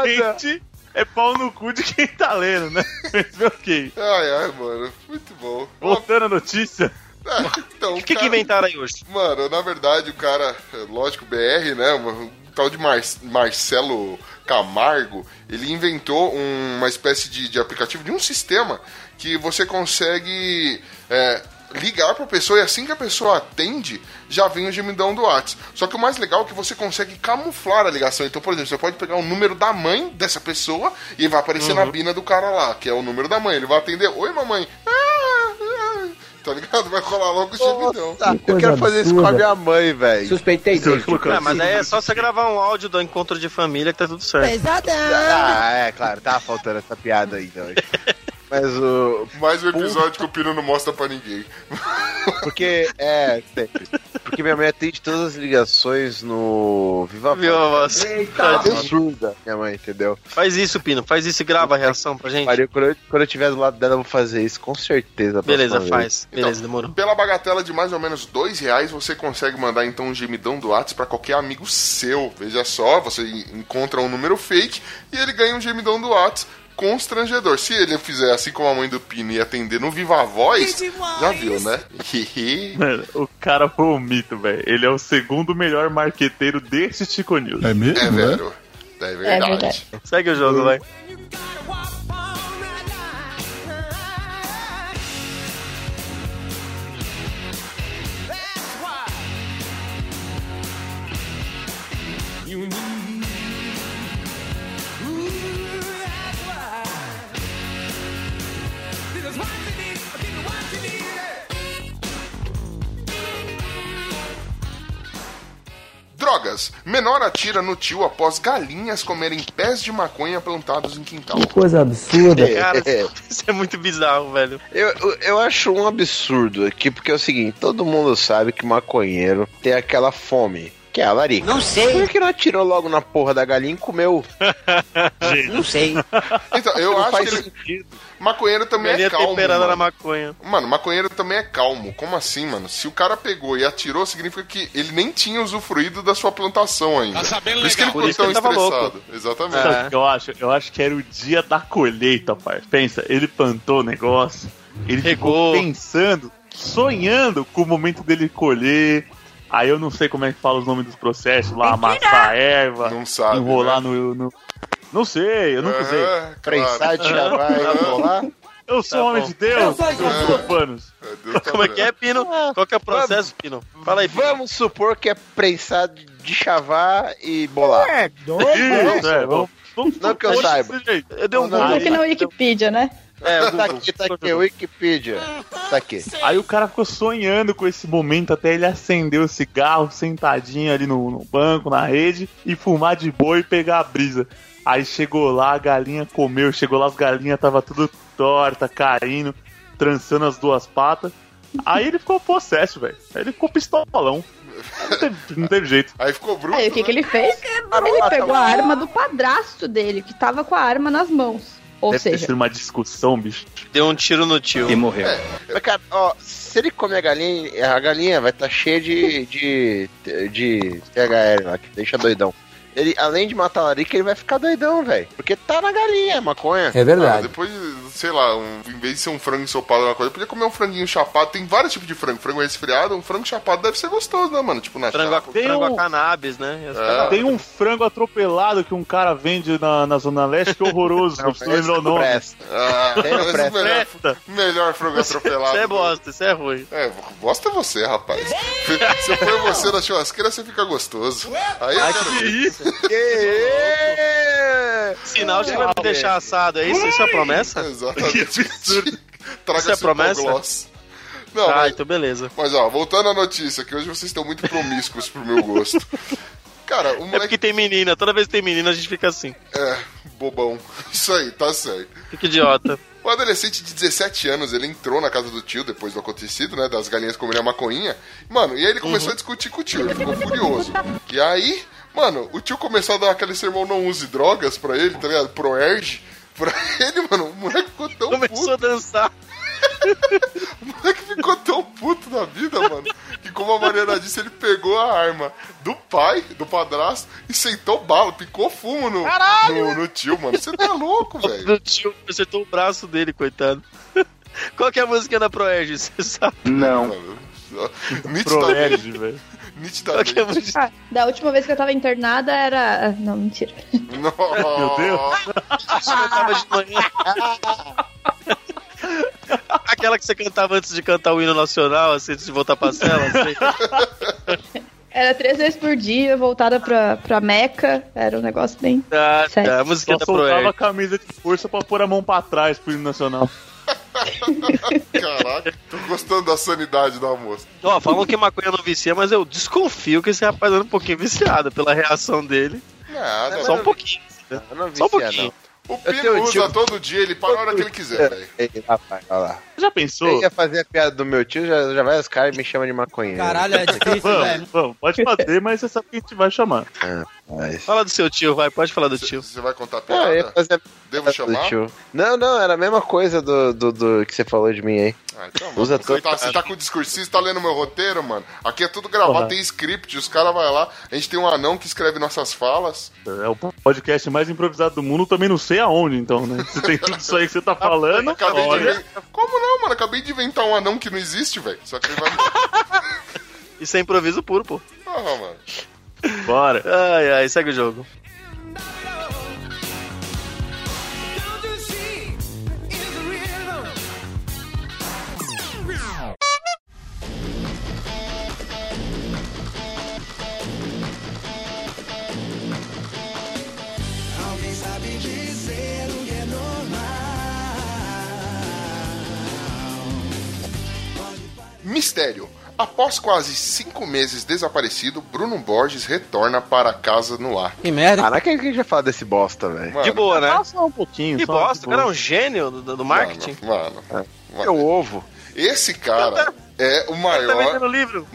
Geralmente é pau no cu de quem tá lendo, né? Mas *laughs* ok.
Ai, ai, mano. Muito bom.
Voltando à notícia,
É, então,
O que, que
cara-
inventaram aí hoje?
Mano, na verdade, o cara, é, lógico, BR, né? Um tal de Mar- Marcelo Camargo, ele inventou um- uma espécie de, de aplicativo, de um sistema que você consegue é, ligar pra pessoa e assim que a pessoa atende, já vem o gemidão do WhatsApp. Só que o mais legal é que você consegue camuflar a ligação. Então, por exemplo, você pode pegar o número da mãe dessa pessoa e vai aparecer na bina do cara lá, que é o número da mãe. Ele vai atender, oi mamãe. Ah, ah. Tá ligado? Vai colar logo o gemidão.
Nossa, eu quero fazer isso com a minha mãe, velho.
Suspeitei
Seu
dele.
Ah, mas aí é só você gravar um áudio do encontro de família que tá tudo certo.
Ah, é, claro, tava faltando essa piada aí, então. *laughs* Mas o.
Mais um episódio que o Pino não mostra pra ninguém.
Porque, é, sempre. Porque minha mãe atende todas as ligações no Viva
Viu a voz?
Voz. Absurda, minha mãe, entendeu?
Faz isso, Pino. Faz isso e grava a reação pra gente.
Maria, quando eu, quando eu estiver do lado dela, eu vou fazer isso, com certeza.
Beleza, faz. Beleza, demorou.
Pela bagatela de mais ou menos dois reais, você consegue mandar então um gemidão do WhatsApp pra qualquer amigo seu. Veja só, você encontra um número fake e ele ganha um gemidão do WhatsApp constrangedor. Se ele fizer assim como a mãe do Pino e atender no Viva Voz, já viu, né?
mano, o cara foi um mito, velho. Ele é o segundo melhor marqueteiro desse Chico News.
É mesmo?
é
né?
vero. É verdade.
verdade.
Segue o jogo, vai.
Drogas. Menor atira no tio após galinhas comerem pés de maconha plantados em quintal.
Coisa absurda.
Cara, *laughs* isso é muito bizarro, velho.
Eu, eu, eu acho um absurdo aqui, porque é o seguinte, todo mundo sabe que maconheiro tem aquela fome. Que é a larica.
Não sei.
Por que não atirou logo na porra da galinha e comeu? *laughs*
Não sei.
Então, eu
Não
acho
faz
que ele...
sentido.
maconheiro também
Galinha
é calmo.
temperada na
Mano.
maconha.
mano, maconheiro também é calmo. Como assim, mano? Se o cara pegou e atirou, significa que ele nem tinha usufruído da sua plantação ainda. Tá sabendo Por isso que ele ficou tão estressado.
louco.
Exatamente.
É.
Eu acho? Eu acho que era o dia da colheita, parça. Pensa, ele plantou o negócio, ele
Regou.
ficou pensando, sonhando com o momento dele colher. Aí eu não sei como é que fala os nomes dos processos lá, amassar a erva,
Não sabe,
enrolar
né?
no, no- Não sei, eu nunca usei.
É, claro.
Prensar, tirar, vai, enrolar.
Eu sou
Tá
homem
bom.
de Deus, eu sou panos.
É, tá
Como é que é. Pino? Qual que é o processo, Pino? Fala aí, Pino.
Vamos supor que é prensar de chavar e bolar.
É doido.
Isso, é, vamos, vamos
Não que eu saiba.
Eu dei um Google.
aqui na Wikipedia, né?
É, o
Tá aqui, tá aqui, Wikipedia. Tá aqui.
Aí o cara ficou sonhando com esse momento até ele acender o cigarro sentadinho ali no, no banco, na rede, e fumar de boa e pegar a brisa. Aí chegou lá, a galinha comeu, chegou lá, as galinhas tava tudo torta, caindo, trançando as duas patas. Aí ele ficou possesso, velho. Aí ele ficou pistolão. Não teve, não teve jeito.
Aí ficou bruto.
Aí o que,
né?
que ele fez? Ele pegou a arma do padrasto dele, que tava com a arma nas mãos. Ou
Deve ter
seja,
sido uma discussão, bicho.
Deu um tiro no tio.
E morreu.
Mas, cara, ó, se ele comer a galinha, a galinha vai estar cheia de, de, de THL lá, que deixa doidão. Ele, além de matar a larica, ele vai ficar doidão, velho. Porque tá na galinha, maconha.
É
Ah,
verdade.
depois, sei lá, um- em vez de ser um frango ensopado na coisa, podia comer um franguinho chapado. Tem vários tipos de frango. Frango resfriado, um frango chapado deve ser gostoso, né, mano? Tipo na
Frango a,
chapa.
Tem
frango
um-
a cannabis, né?
É.
Tem um frango atropelado que um cara vende na, na Zona Leste que é horroroso, não, preciso lembrar o nome.
presta.
Ah,
Tem no
esse
preço.
melhor,
Presta.
melhor frango atropelado.
Isso é bosta, isso é ruim.
É, bosta é você, rapaz. Se for você na churrasqueira, você fica gostoso. Aí quero ver.
isso?
Sinal de que vai me deixar assado, é isso? Isso é promessa?
Exatamente. Traga
Isso é promessa?
gloss. Não,
Ah,
mas,
então beleza.
mas ó, voltando à notícia, que hoje vocês estão muito promíscuos pro meu gosto. Cara, o
É
moleque
porque tem menina, toda vez que tem menina a gente fica assim.
é bobão. Isso aí, tá certo.
Fica idiota.
O adolescente de 17 anos, ele entrou na casa do tio depois do acontecido, né? Das galinhas comerem a maconhinha. Mano, e aí ele começou a discutir com o tio, ele ficou furioso. E aí, mano, o tio começou a dar aquele sermão não use drogas pra ele, tá ligado? Pro Erge. Pra ele, mano, o moleque ficou tão
Começou a dançar. *laughs*
O moleque ficou tão puto na vida, mano, que como a Mariana disse, ele pegou a arma do pai, do padrasto, e sentou bala, picou fumo no, no, no tio, mano. Você tá louco, *laughs* velho.
O tio acertou o braço dele, coitado. *laughs* Qual que é a música da Proerge? Você sabe?
Mano, Nitidamente.
Proerd, velho.
Que
Nitidamente.
ah, da última vez que eu tava internada era. ah, Não, mentira.
Nossa.
Meu Deus.
Você cantava de manhã. Aquela que você cantava antes de cantar o hino nacional, assim, antes de voltar pra cela, assim.
Era três vezes por dia, voltada pra, pra Meca. Era um negócio bem.
Tá,
Sério?
tá, a música
Só
da
soltava a camisa de força pra pôr a mão pra trás pro hino nacional. *laughs*
Caraca, tô gostando da sanidade da moça.
Ó, falam que maconha não vicia, mas eu desconfio que esse rapaz anda um pouquinho viciado pela reação dele.
Nada,
Só um pouquinho.
Eu não
Só um pouquinho.
O Pino usa
tio-
todo dia, ele para a hora que ele quiser, velho.
Ei, rapaz, olha lá.
Já pensou?
Eu ia fazer a piada do meu tio, já, já vai os caras e me chamam de maconheiro.
Caralho, é difícil,
Vamos,
velho.
vamos, pode fazer, mas você sabe que a gente vai chamar.
Mas...
Fala do seu tio, vai, pode falar do tio.
Você vai contar a
Não, eu ia
piada?
fazer
Devo
piada
chamar?
do tio. Não, não, era a mesma coisa do, do, do que você falou de mim aí.
Ah, então,
Usa
você, tá, você tá com o discursista, tá lendo meu roteiro, mano? Aqui é tudo gravado,
Porra.
tem script, os caras vão lá, a gente tem um anão que escreve nossas falas.
É o podcast mais improvisado do mundo, também não sei aonde, então, né? Você tem tudo isso aí que você tá *laughs* falando.
Acabei de
Olha,
inventar... Como não, mano? Acabei de inventar um anão que não existe, velho. Só que ele vai. *laughs*
Isso é improviso puro, pô.
Ah, mano.
Bora.
Ai, ai, segue o jogo.
Mistério. Após quase cinco meses desaparecido, Bruno Borges retorna para casa no ar.
Que merda.
Ah, não é que a gente já fala desse bosta, velho.
Mano,
De boa, né?
Só um pouquinho.
Que
só,
bosta,
de
o cara é um gênio do, do marketing.
Mano, mano,
É o ovo.
esse cara *laughs* é o
Tá
maior
vendendo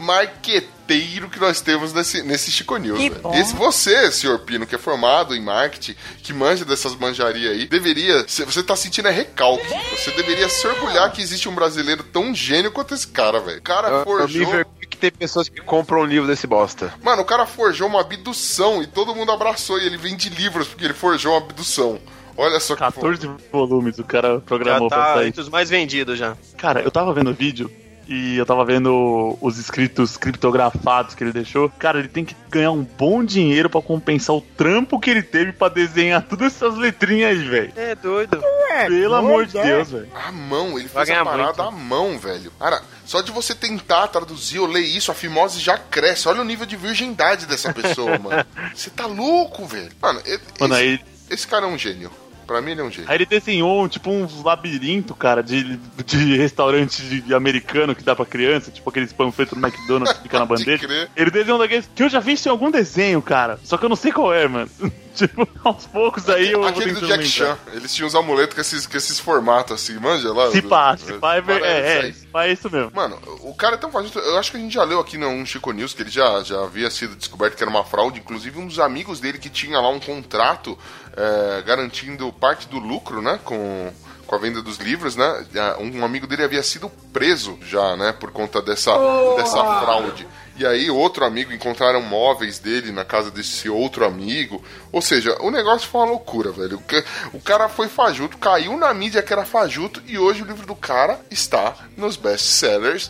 marqueteiro que nós temos nesse, nesse Chico News.
Que
velho.
bom.
Esse você, senhor Pino, que é formado em marketing, que manja dessas manjarias aí, deveria. se- Você tá sentindo é recalque. Você deveria se orgulhar que existe um brasileiro tão gênio quanto esse cara, velho. O cara
Eu, eu me
forjou.
envergonho que tem pessoas que compram um livro desse bosta.
Mano, o cara forjou uma abdução e todo mundo abraçou e ele vende livros porque ele forjou uma abdução. Olha só que
14 volumes o cara
Já
programou pra
tá
sair.
entre os mais vendidos já.
Cara, eu tava vendo o vídeo e eu tava vendo os escritos criptografados que ele deixou. Cara, ele tem que ganhar um bom dinheiro pra compensar o trampo que ele teve pra desenhar todas essas letrinhas aí, velho.
É doido.
Pelo amor de Deus, velho.
A mão, ele
Vai
fez a parada
muito.
à mão, velho. Cara, só de você tentar traduzir ou ler isso, a fimose já cresce. Olha o nível de virgindade dessa pessoa, mano. *laughs* Você tá louco, velho. Mano,
Mano,
esse,
aí,
esse cara é um gênio. Pra mim, ele é um gênio.
aí ele desenhou tipo um labirinto, cara, de, de restaurante de- americano que dá pra criança, tipo aqueles panfletos do McDonald's que fica na *laughs* bandeja. Ele desenhou um daqueles que eu já vi isso em algum desenho, cara. Só que eu não sei qual é, mano. *laughs* *laughs* tipo, aos poucos aí eu vou
Aquele do Jack. Chan. Eles tinham os amuletos com esses, com esses formatos assim, manja lá?
Se pá, se pá, é, é, é, é isso mesmo.
Mano, o cara é tão fajuto. Eu acho que a gente já leu aqui num Chico News que ele já, já havia sido descoberto que era uma fraude. Inclusive, um dos amigos dele que tinha lá um contrato é, garantindo parte do lucro, né? Com, com a venda dos livros, né? Um amigo dele havia sido preso já, né? Por conta dessa, dessa fraude. E aí, outro amigo encontraram móveis dele na casa desse outro amigo. Ou seja, o negócio foi uma loucura, velho. O ca- O cara foi fajuto, caiu na mídia que era fajuto e hoje o livro do cara está nos best-sellers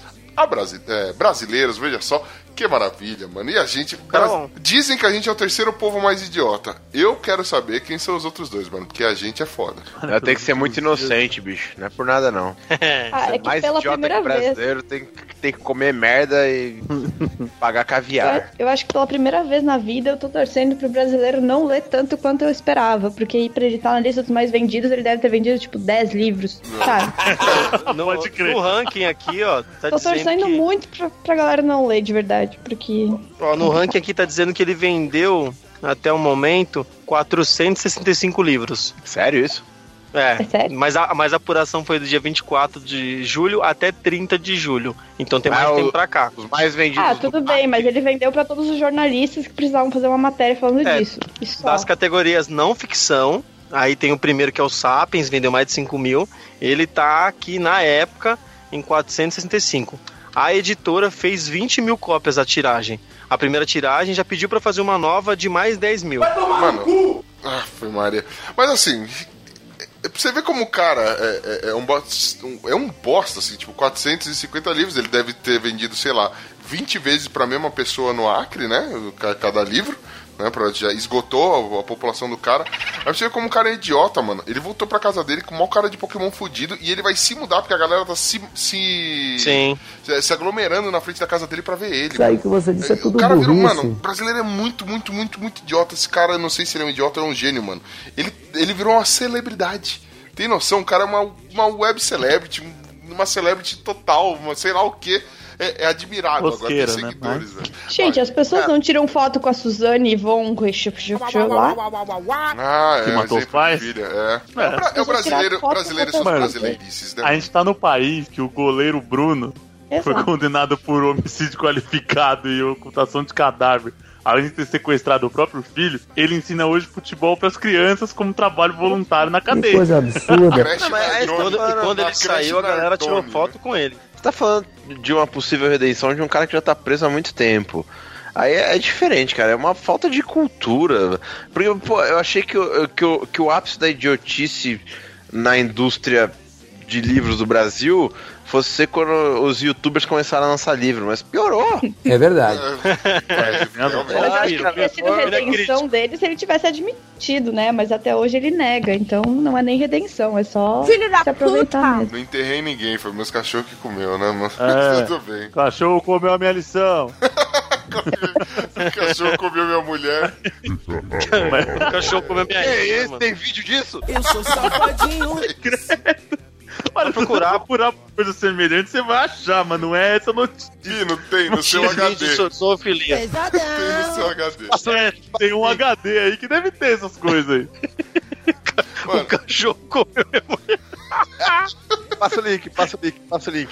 brasi é, brasileiros, veja só. Que maravilha, mano. E a gente.
Tá.
Dizem que a gente é o terceiro povo mais idiota. Eu quero saber quem são os outros dois, mano. Porque a gente é foda.
Eu tenho que ser muito inocente, bicho. Não é por nada, não. *laughs*
Ah, é que
mais
pela
idiota
primeira
que
vez.
brasileiro tem, que- tem que comer merda e *laughs* pagar
Eu,
caviar.
eu acho que pela primeira vez na vida eu tô torcendo pro brasileiro não ler tanto quanto eu esperava. Porque aí pra ele estar na lista dos mais vendidos, ele deve ter vendido tipo 10 livros. Sabe? *laughs*
No,
Pode crer.
no ranking aqui, ó, tá
Tô
dizendo
torcendo
que,
muito pra, pra galera não ler de verdade. Porque.
ó, no ranking aqui tá dizendo que ele vendeu até o momento 465 livros.
Sério isso?
É,
É sério?
mas a, mas a apuração foi do dia 24 de julho até 30 de julho. Então tem mais
Ah, o-
tempo pra cá.
Os mais vendidos.
Ah,
do
tudo bem, mas ele vendeu pra todos os jornalistas que precisavam fazer uma matéria falando
É,
disso. Isso só.
Das categorias não ficção, aí tem o primeiro que é o Sapiens, vendeu mais de 5 mil. Ele tá aqui na época em 465. A editora fez 20 mil cópias a tiragem. A primeira tiragem já pediu pra fazer uma nova de mais 10 mil.
Mano. Ah, foi Maria. Mas assim. É- você ver como o cara é, é- é um, bosta, um- é um bosta, assim, tipo, 450 livros. Ele deve ter vendido, sei lá, 20 vezes pra mesma pessoa no Acre, né? ca- Cada livro, né? Pra, já esgotou a, a população do cara. Aí você vê como o cara é idiota, mano. Ele voltou pra casa dele com o maior cara de Pokémon fudido e ele vai se mudar porque a galera tá se. se,
Sim.
se, se aglomerando na frente da casa dele pra ver ele.
Isso aí que você disse é
o
tudo
cara virou,
burrice.
mano, o brasileiro é muito, muito, muito, muito idiota. Esse cara, eu não sei se ele é um idiota ou é um gênio, mano. Ele, ele virou uma celebridade. Tem noção? O cara é uma, uma web celebrity, um- uma celebrity total, uma sei lá o que. É, é admirável agora ter
Rosqueira, né?
seguidores, velho.
Gente,
Olha,
as pessoas não tiram foto com a Suzane e vão com esse lá.
Ah,
Que
é,
matou os pais?
filha, é. É, o é o
Pessoas
brasileiro, brasileiro e
com
suas
o
Mano,
brasileirices, né?
A gente tá no país que o goleiro Bruno foi
Exato.
condenado por homicídio qualificado e ocultação de cadáver. Além de ter sequestrado o próprio filho, ele ensina hoje futebol pras crianças como trabalho voluntário na
Que
cadeia.
coisa absurda.
Não, mas aí, quando, e quando ele saiu, a galera tirou
Nardoni,
foto
né?
com ele.
Você tá falando de uma possível redenção de um cara que já tá preso há muito tempo. Aí é, é diferente, cara. É uma falta de cultura. Porque, pô, eu achei que, o- que, o, que o ápice da idiotice na indústria de livros do Brasil fosse ser quando os youtubers começaram a lançar livro, mas piorou.
É verdade. *laughs*
É,
eu acho que teria sido
é
redenção dele se ele tivesse admitido, né? Mas até hoje ele nega, então não é nem redenção, é só se aproveitar mesmo.
Não enterrei ninguém, foi meus cachorros que comeu, né, mano?
É. *laughs*
Tudo bem.
O cachorro comeu a minha lição.
O *laughs* cachorro comeu minha mulher.
O cachorro comeu minha
Que
ilha,
esse?
mano.
Tem vídeo disso?
Eu sou safadinho.
Procurar. *laughs*
procurar coisa semelhante, você vai achar, mas não é essa notícia.
Ih, não tem no seu HD.
Vídeo zoofilia.
Tem no seu HD.
É, tem um HD aí que deve ter essas coisas aí.
O
Mano,
cachorro comeu.
Passa o link, passa o link, passa o link.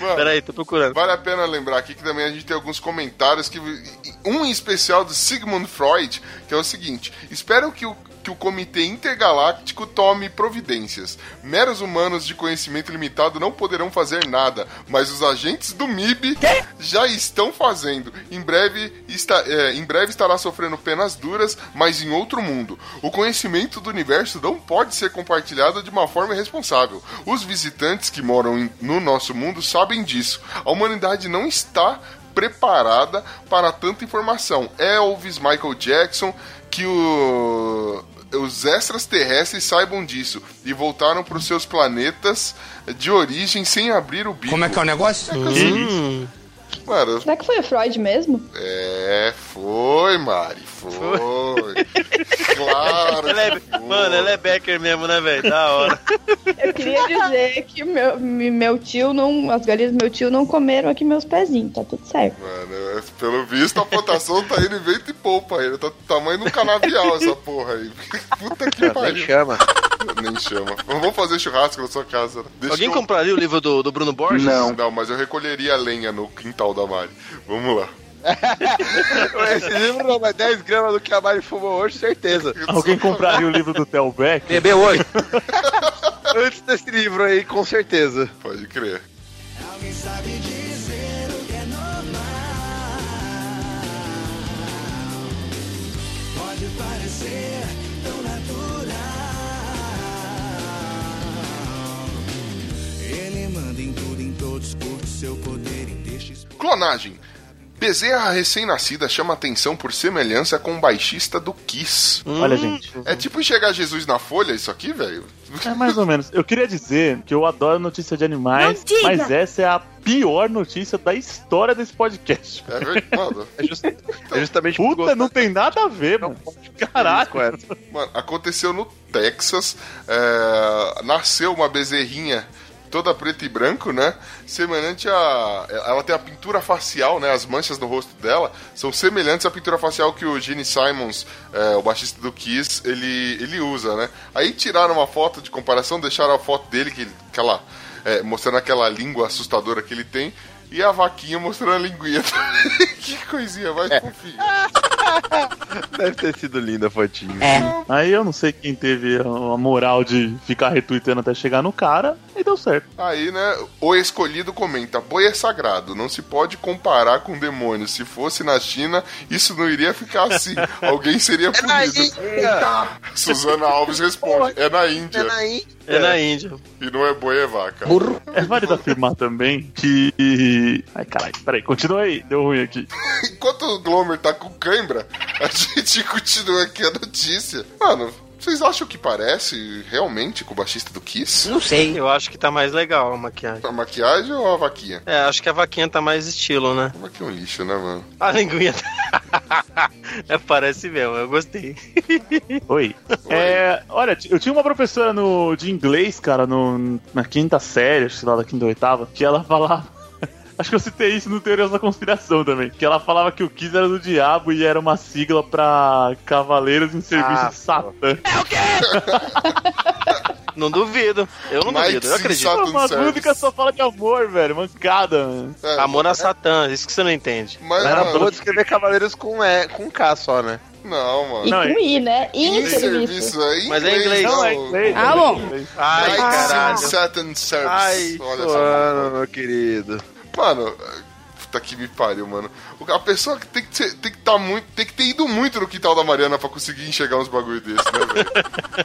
mano,
Peraí, tô procurando.
Vale a pena lembrar aqui que também a gente tem alguns comentários que um em especial do Sigmund Freud, que é o seguinte: espero que o que o Comitê Intergaláctico tome providências. Meros humanos de conhecimento limitado não poderão fazer nada, mas os agentes do MIB já estão fazendo. Em breve, está, é, em breve estará sofrendo penas duras, mas em outro mundo. O conhecimento do universo não pode ser compartilhado de uma forma irresponsável. Os visitantes que moram em- no nosso mundo sabem disso. A humanidade não está preparada para tanta informação. Elvis, Michael Jackson, que o- os extraterrestres saibam disso e voltaram para os seus planetas de origem sem abrir o bico.
Como é que é o negócio?
Hum,
Mano,
Será que foi o Freud mesmo?
é, foi, Mari, foi. claro.
ela é,
que foi.
mano, ela é Becker mesmo, né, velho? Da hora.
Eu queria dizer que meu, me- meu tio não. As galinhas do meu tio não comeram aqui meus pezinhos, tá tudo certo.
Mano, é, pelo visto a plantação tá indo em vento e poupa ainda. Tá do tamanho de um canavial essa porra aí. *laughs* Puta que
Nem
pariu.
chama.
Nem chama. Vamos fazer churrasco na sua casa. né? Deixa
Alguém
eu-
compraria o livro do, do Bruno Borges?
Não.
Não, mas eu recolheria a lenha no quintal da Mari. Vamos lá. *laughs*
Esse livro não, mas 10 gramas do que a Mari fumou hoje, certeza.
Alguém compraria o livro do Theo Beck?
Bebeu hoje? *laughs*
Antes desse livro aí, com certeza.
Pode crer.
Ele manda em tudo, em todos, curte seu poder.
Clonagem. Bezerra recém-nascida chama atenção por semelhança com o baixista do Kiss.
Olha, gente.
É tipo enxergar Jesus na folha isso aqui, velho?
É mais ou menos. Eu queria dizer que eu adoro notícia de animais, mas essa é a pior notícia da história desse podcast.
É verdade, mano. *laughs*
É, just- é justamente por
Puta, não tem nada a ver, mano. Caralho.
essa.
Mano, aconteceu no Texas. é, nasceu uma bezerrinha toda preta e branco, né? Semelhante a. Ela tem a pintura facial, né? As manchas no rosto dela são semelhantes à pintura facial que o Gene Simons, é, o baixista do Kiss, ele, ele usa, né? Aí tiraram uma foto de comparação, deixaram a foto dele, que ele- aquela, é, mostrando aquela língua assustadora que ele tem. E a vaquinha mostrando a linguinha. *laughs* que coisinha mais fofinha. *laughs*
Deve ter sido linda a fotinha.
Aí eu não sei quem teve a moral de ficar retweetando até chegar no cara, e deu certo.
Aí, né, o escolhido comenta: boi é sagrado, não se pode comparar com demônio. Se fosse na China, isso não iria ficar assim. *laughs* Alguém seria punido. Suzana Alves responde: é na Índia.
É na Índia.
É na Índia.
E não é boi, é vaca.
É válido afirmar também que. Ai, caralho, peraí, continua aí, deu ruim aqui. *laughs*
Enquanto o Glomer tá com cãibra, a gente continua aqui a notícia. Mano, vocês acham que parece realmente com o baixista do Kiss?
Não sei.
Eu acho que tá mais legal a maquiagem.
A maquiagem ou a vaquinha?
É, acho que a vaquinha tá mais estilo, né?
A vaquinha é um lixo, né, mano?
A linguinha. *laughs* é, parece mesmo, eu gostei.
Oi. É, olha, eu tinha uma professora no, de inglês, cara, no, na quinta série, acho que lá da quinta ou oitava, que ela falava. Acho que eu citei isso no Teorias da Conspiração também. Que ela falava que o Kiss era do diabo e era uma sigla pra Cavaleiros em Serviço
Ah,
de Satã. *laughs*
Não duvido. Eu não
Knights
duvido, eu acredito.
Saturn
Uma
Service.
música só fala de amor, velho. Mancada, mano.
É,
Amor a Satã, isso que você não entende.
Mas,
Era boa de escrever Cavaleiros com, e, com K só, né?
não, mano.
E
Não,
com I, né? I serviço.
é em
Mas é inglês.
Não, é inglês.
Ah,
é
bom.
inglês.
Ai,
in
caralho.
Saturn Service.
Ai,
Olha só.
mano, meu querido.
Mano, puta que me pariu, mano. A pessoa que tem que, ser- tem que tá muito, tem que ter ido muito no quintal da Mariana pra conseguir enxergar uns bagulho desse, né, velho?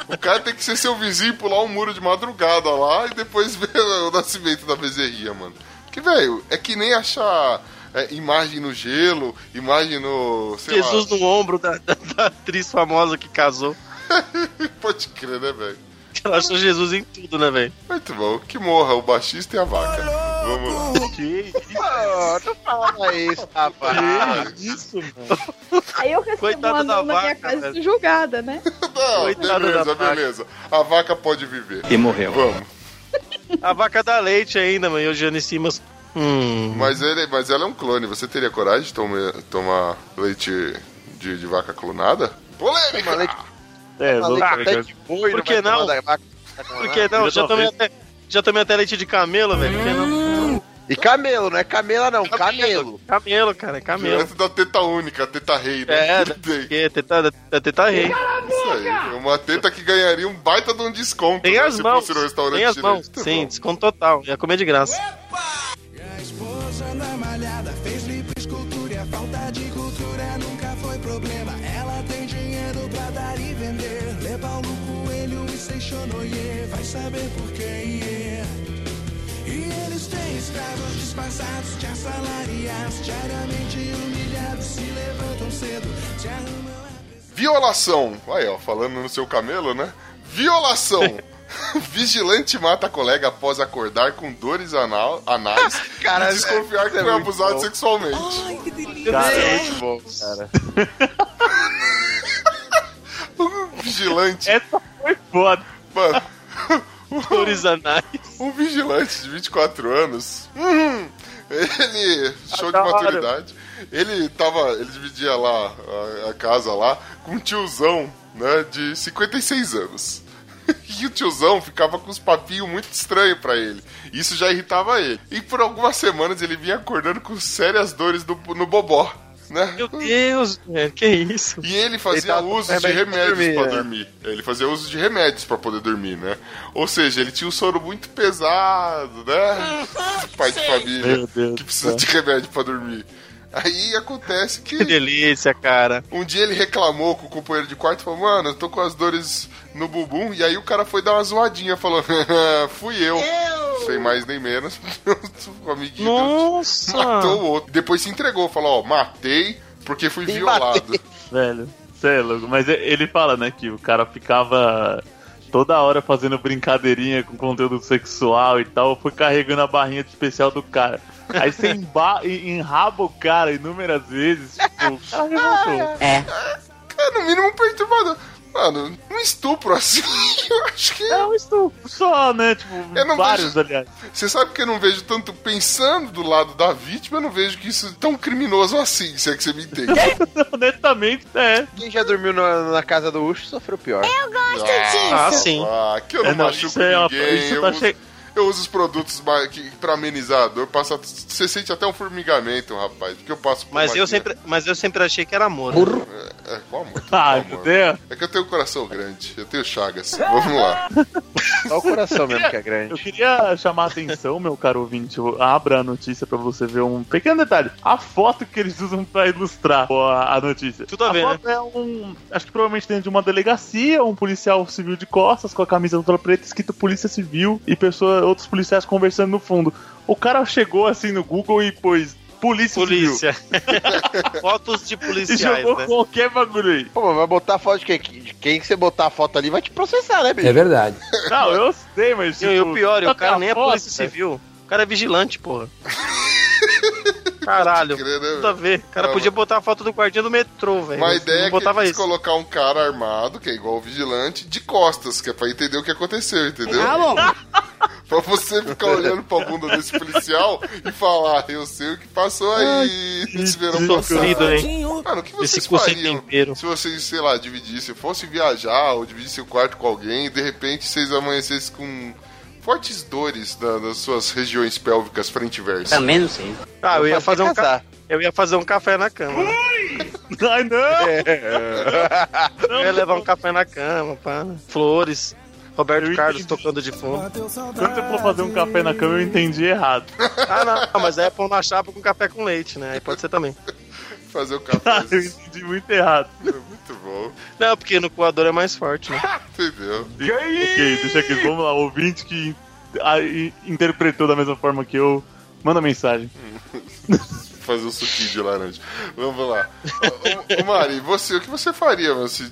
o cara tem que ser seu vizinho, pular um muro de madrugada lá e depois *laughs* ver o nascimento da bezerria, mano. Que, velho, é que nem achar é, imagem no gelo, imagem no.
Jesus
lá.
no ombro da, da- da atriz famosa que casou. *laughs*
Pode crer, né, velho?
Ela achou Jesus em tudo, né, velho?
Muito bom. Que morra o baixista e a vaca. Vamos lá.
Que
Pô, não *laughs* fala isso, rapaz.
isso, mano.
Aí eu recebo
Coitada
uma
da
na minha
vaca,
casa
velho.
julgada, né?
Não,
Coitada
beleza,
da vaca.
beleza. A vaca pode viver.
E morreu.
Vamos.
A vaca dá leite ainda, mano. E o Gianni Simas. Hum.
Mas, ele, mas ela é um clone. Você teria coragem de tomar, tomar leite de, de vaca clonada? Polêmica!
Leite-
É,
leite de boi,
Por que não?
vaca.
Por que não? Já tomei até, já tomei até leite de camelo, velho. Que não?
E camelo, não é camela não, camelo.
Camelo, cara. É camelo.
Direto da teta única, a teta rei, né?
É,
Que *laughs* tem.
porque teta, da teta rei.
Isso aí. É uma teta que ganharia um baita de um desconto
Tem
né,
as
se
mãos.
fosse no restaurante
Tem as mãos.
Tá
Sim,
bom.
desconto total. Ia comer de graça.
Assalariados, diariamente humilhados, se levantam cedo, se arrumam a
Violação. Aí, ó, falando no seu camelo, né? Violação. *laughs* Vigilante mata colega após acordar com dores anal, anais *laughs*
Cara,
e desconfiar que
é
foi
muito
abusado
bom.
sexualmente.
Cara,
É muito bom, cara. *laughs*
Vigilante.
essa foi foda.
Mano,
Dores anais.
um vigilante de 24 anos. hum, ele. Show de
Adoro.
maturidade. Ele tava. Ele dividia lá a, a casa lá com um tiozão, né? De 56 anos. *laughs* E o tiozão ficava com uns papinhos muito estranhos pra ele. Isso já irritava ele. E por algumas semanas ele vinha acordando com sérias dores no, no bobó, né?
Meu Deus, velho. Que isso?
E ele fazia
Ele
uso de remédios pra
dormir,
dormir. Ele fazia uso de remédios pra poder dormir, né? Ou seja, ele tinha um sono muito pesado, né? Pai de família que precisa de remédio pra dormir. Aí acontece
Que
que
delícia, cara.
um dia ele reclamou com o companheiro de quarto e falou: Mano, eu tô com as dores no bumbum. E aí o cara foi dar uma zoadinha, falou: *laughs* Fui eu. Sem mais nem menos. *laughs* o amiguinho
Nossa.
matou o outro. Depois se entregou, falou: Ó, matei porque fui
Me
violado.
matei.
Velho, cê é louco. Mas e- ele fala, né, que o cara ficava toda hora fazendo brincadeirinha com conteúdo sexual e tal, foi carregando a barrinha de especial do cara. Aí você emba- e- enraba o cara inúmeras vezes, tipo, o cara revoltou.
É.
É, no mínimo perturbador. Mano, um estupro assim, *laughs* eu acho que.
É um estupro só, né? Tipo,
Eu não
vários,
vejo-
aliás.
Você sabe que eu não vejo tanto pensando do lado da vítima, eu não vejo que isso é tão criminoso assim, se é que você me entende. *laughs*
Honestamente, é.
Quem já dormiu na, na casa do Ucho sofreu pior.
Ah, sim.
Ah, que eu não
É, não,
machuco
isso é uma-
ninguém.
isso
eu,
tá
uso,
che-
eu uso os produtos que, pra amenizar a dor. Passa, você sente até um formigamento, rapaz. Porque eu passo por
Mas eu, sempre, mas eu sempre achei que era amor.
É, é, qual amor?
Ah,
Qual amor?
entendeu?
É que eu tenho um coração grande, eu tenho chagas. Vamos lá.
Só o coração mesmo que é
Eu
grande.
queria chamar a atenção, meu caro ouvinte. eu- Abra a notícia pra você ver um pequeno detalhe. A foto que eles usam pra ilustrar a, a notícia.
Tudo a ver, né?
foto é um. Acho que provavelmente dentro de uma delegacia, um policial civil de costas com a camisa toda preta escrito Polícia Civil e pessoa, outros policiais conversando no fundo. O cara chegou assim no Google e pôs Polícia,
Polícia. *laughs* Fotos de
Civil. E
policiais,
jogou
né?
qualquer bagulho aí.
Pô, mas vai botar foto de quem? De quem que você botar a foto ali vai te processar, né, bicho?
É verdade.
Não, eu sei, mas.
E, e o
tipo,
pior, o cara nem é
foto,
polícia
né?
civil. O cara é vigilante, porra. *laughs* Caralho,
Crer, né,
tudo a ver. O cara
Não,
podia botar a foto do guardinha do metrô, velho.
Uma
Não
ideia é que
botava
eles
isso.
colocar um cara armado, que é igual o vigilante, de costas, que é pra entender o que aconteceu, entendeu?
Tá bom. *laughs*
Pra você ficar olhando pra bunda desse policial e falar, eu sei o que passou aí nesse verão passado.
Hein?
Mano, o que vocês
Esse sem
fariam se vocês, sei lá, dividissem, fossem viajar ou dividissem o quarto com alguém e de repente vocês amanhecessem com fortes dores da- das suas regiões pélvicas frente e verso?
Também não sei.
Ah, eu ia fazer um ca...
casar.
Eu ia fazer um café na cama. né?
Ai, não!
Eu ia levar um café na cama, pá. Flores. Roberto Carlos tocando de fundo.
Quando você for fazer um café na cama, eu entendi errado.
Ah, não, mas é pão na chapa com café com leite, né? Aí pode ser também.
Fazer o *laughs*
eu
café.
entendi muito errado.
Muito bom,
Não, porque no coador é mais forte, né? *laughs*
entendeu?
Ok, deixa aqui, vamos lá. Ouvinte que interpretou da mesma forma que eu, manda mensagem. *laughs*
Fazer um suquinho de laranja. Vamos lá. Ô, Mari, você, o que você faria mano, se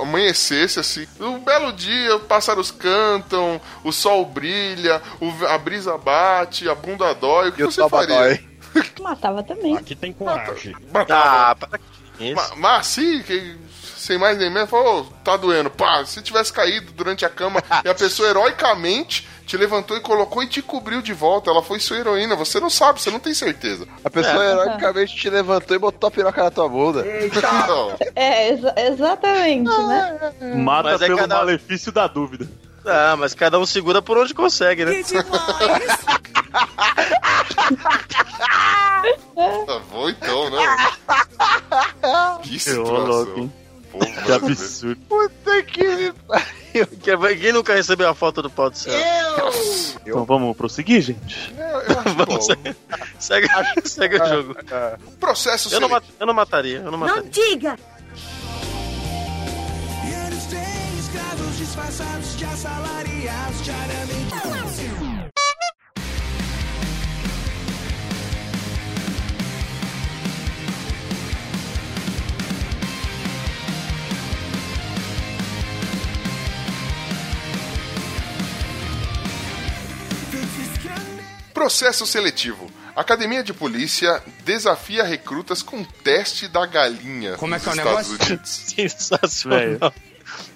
amanhecesse assim? Um belo dia, pássaros cantam, o sol brilha, o- a brisa bate, a bunda dói. O que
E
você faria?
dói. *laughs*
Matava também.
Aqui tem coragem.
Matava.
Ah, para que isso?
Mas assim, que- sem mais nem menos, falou, "Ô, tá doendo. Pá, se tivesse caído durante a cama *laughs* e a pessoa heroicamente te levantou e colocou e te cobriu de volta. Ela foi sua heroína. Você não sabe, você não tem certeza.
A pessoa
É.
heroicamente te levantou e botou a piroca na tua bunda. *laughs*
É, exa- exatamente, né?
Mata
Mas é
pelo
cada-
malefício da dúvida.
Ah, mas cada um segura por onde consegue, né? *laughs*
Tá bom então, né? Que situação.
Que absurdo.
Puta que pariu.
Quem nunca recebeu a foto do pau do céu?
Então vamos prosseguir, gente?
eu acho
Vamos
bom.
Segue, segue o jogo.
Processo
Eu não, eu não mataria, eu não mataria.
E eles disfarçados de assalariados diariamente.
Processo seletivo. Academia de Polícia desafia recrutas com teste da galinha
Como é que é o
Estados
negócio?
Unidos. *laughs*
Sensacional.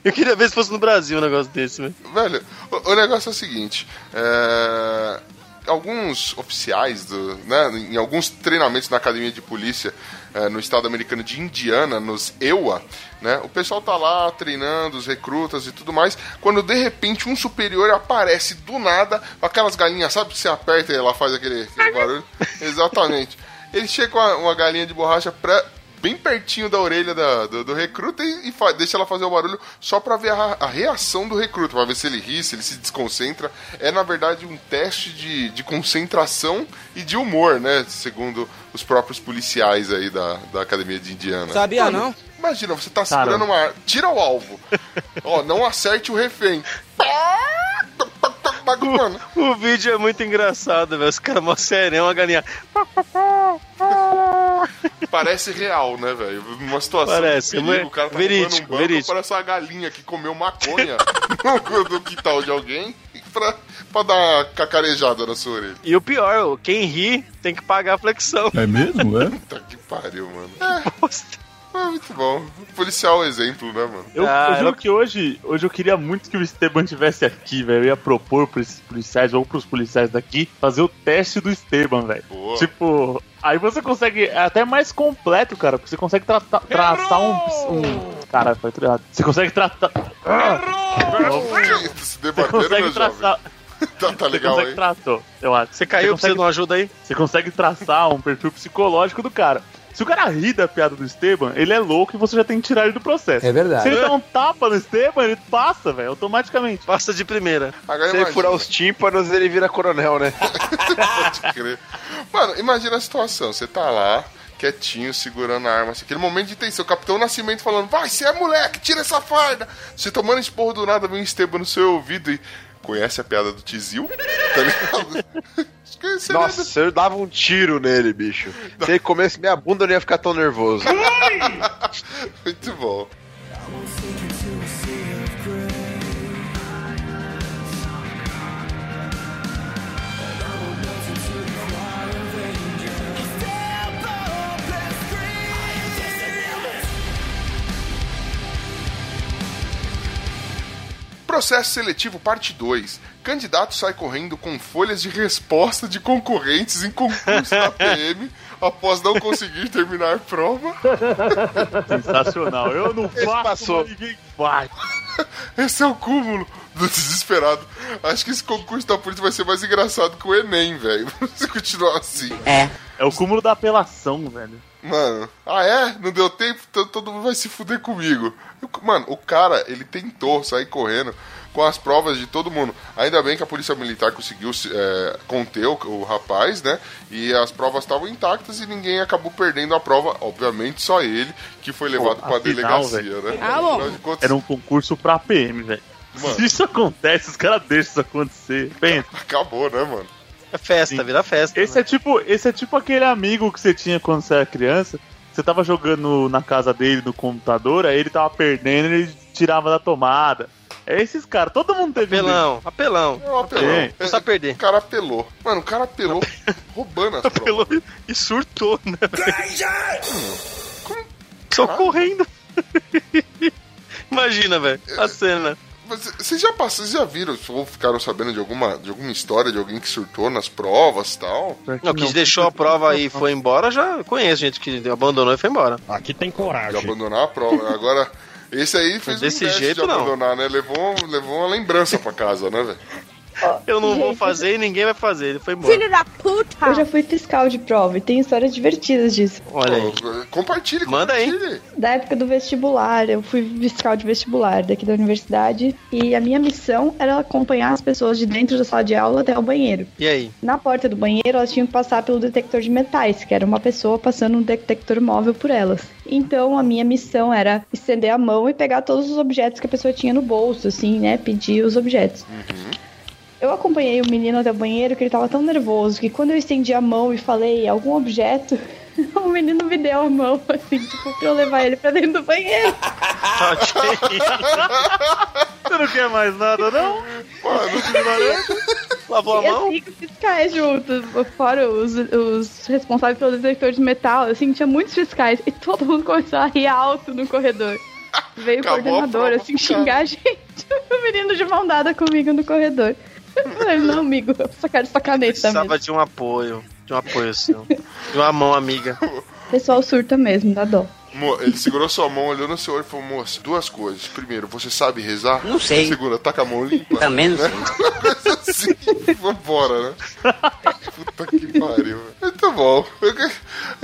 Eu queria ver se fosse no Brasil um negócio desse, velho.
Velho, o, o negócio é o seguinte: é, alguns oficiais, do, né, em alguns treinamentos na academia de polícia é, no estado americano de Indiana, nos EWA, né, o pessoal tá lá treinando os recrutas e tudo mais. Quando de repente um superior aparece do nada, com aquelas galinhas, sabe que você aperta e ela faz aquele, aquele barulho? *laughs* Exatamente. Ele chega com uma, uma galinha de borracha pra, bem pertinho da orelha da- do, do recruta e, e fa- deixa ela fazer o barulho só pra ver a, a reação do recruta, pra ver se ele ri, se ele se desconcentra. É, na verdade, um teste de, de concentração e de humor, né? Segundo os próprios policiais aí da, da Academia de Indiana.
Sabia
Mano,
não?
Imagina, você tá segurando uma arma, tira o alvo. Ó, não acerte o refém. Mano,
O vídeo é muito engraçado, velho. Os caras mó serião, a galinha.
parece real, né, velho? Uma situação
Parece,
de perigo,
é
o cara tá
verídico,
um banco,
verídico.
parece uma galinha que comeu maconha *laughs* no, quintal de alguém pra, pra dar uma cacarejada na sua orelha.
E o pior, quem ri tem que pagar a flexão.
É mesmo? É?
Puta que pariu, mano. É, muito bom. Policial exemplo, né, mano?
Eu,
Ah,
eu juro
ela-
que hoje, hoje eu queria muito que o Esteban tivesse aqui, velho. Eu ia propor pra esses policiais ou pros policiais daqui fazer o teste do Esteban, velho.
Boa.
Tipo, aí você consegue. É até mais completo, cara, porque você consegue trata- traçar um. um Cara, foi tudo errado. Você consegue tratar.
Se
Você consegue
jovem.
traçar. *laughs*
Tá, tá
Você
legal,
consegue
hein?
traçar. Eu acho.
Você caiu,
consegue-
precisa de uma ajuda aí?
Você consegue traçar um perfil psicológico do cara. Se o cara ri da piada do Esteban, ele é louco e você já tem que tirar ele do processo.
É verdade.
Se ele dá um tapa no Esteban, ele passa, velho, automaticamente.
Passa de primeira.
Agora
Se ele
imagina.
furar os tímpanos, ele vira coronel, né?
Pode crer. Mano, imagina a situação. Você tá lá, quietinho, segurando a arma. assim, aquele momento de tensão. O Capitão Nascimento falando, vai, você é moleque, tira essa farda. Você tomando esporro do nada, vem um Esteban no seu ouvido e... Conhece a piada do Tizil? Tá ligado? Seria
Nossa, eu dava um tiro nele, bicho. Se ele comesse minha bunda, eu não ia ficar tão nervoso. *laughs*
muito bom. Processo seletivo parte 2. Candidato sai correndo com folhas de resposta de concorrentes em concurso da PM após não conseguir terminar a prova. *laughs*
Sensacional. Eu não
Esse
faço,
passou.
mas ninguém faz.
Esse é o cúmulo do desesperado. Acho que esse concurso da polícia vai ser mais engraçado que o Enem, velho. Se continuar assim.
É o cúmulo da apelação, velho.
Mano, ah é? Não deu tempo? Então todo mundo vai se fuder comigo. Mano, o cara, ele tentou sair correndo com as provas de todo mundo. Ainda bem que a polícia militar conseguiu é, conter o, o rapaz, né? E as provas estavam intactas e ninguém acabou perdendo a prova. Obviamente, só ele, que foi levado pra
afinal,
delegacia,
velho.
né?
Ah, bom.
Afinal de contas,
Era um concurso pra PM, velho. Se isso acontece, os caras deixam isso acontecer. Pensa.
acabou, né, mano?
É festa,
Sim.
vira festa.
Esse é tipo, esse é tipo aquele amigo que você tinha quando você era criança. Você tava jogando na casa dele no computador, aí ele tava perdendo e ele tirava da tomada. É esses caras, todo mundo teve um
Apelão, apelão.
É um apelão.
Não sabe perder.
O cara apelou. Mano, o cara apelou roubando as *laughs* provas.
Apelou e surtou, né? Só correndo. *laughs* Imagina, velho, a cena.
Vocês já passaram, vocês já viram, ou ficaram sabendo de alguma, de alguma história de alguém que surtou nas provas e tal?
Não, que deixou a prova e foi embora, já conheço gente que abandonou e foi embora.
Aqui tem
De
coragem.
abandonar a prova. Agora, esse aí fez
Desse
um teste
jeito,
de
não.
abandonar, né? Levou, levou uma lembrança pra casa, né, velho?
Eu não vou fazer e ninguém vai fazer, ele foi embora.
da puta!
Eu já fui fiscal de prova e tem histórias divertidas disso.
Olha aí.
Compartilhe,
Manda aí.
compartilhe.
Da época do vestibular, eu fui fiscal de vestibular daqui da universidade e a minha missão era acompanhar as pessoas de dentro da sala de aula até o banheiro.
E aí?
Na porta do banheiro, elas tinham que passar pelo detector de metais, que era uma pessoa passando um detector móvel por elas. Então, a minha missão era estender a mão e pegar todos os objetos que a pessoa tinha no bolso, assim, né? Pedir os objetos. Eu acompanhei o menino até o banheiro que ele tava tão nervoso que quando eu estendi a mão e falei algum objeto, *laughs* o menino me deu a mão, assim, tipo, pra eu levar ele pra dentro do banheiro.
Ok.
Você não quer mais nada, não?
Lavou a
E
mão?
assim, fiscais juntos, fora os, os responsáveis pelo detector de metal, assim, tinha muitos fiscais e todo mundo começou a rir alto no corredor. Veio
Acabou
o coordenador, assim, xingar a gente. *laughs* O menino de mão dada comigo no corredor. Falei, não, amigo, eu só quero sua caneta
Precisava
mesmo.
de um apoio. De um apoio seu. De uma mão amiga.
O pessoal surta mesmo, dá dó.
Ele segurou sua mão, olhou no seu olho e falou: Moça, duas coisas. Primeiro, você sabe rezar?
Não sei.
Segunda, tá com a mão limpa.
Também não sei.
Coisa assim, vambora, né? Puta que pariu. Muito bom.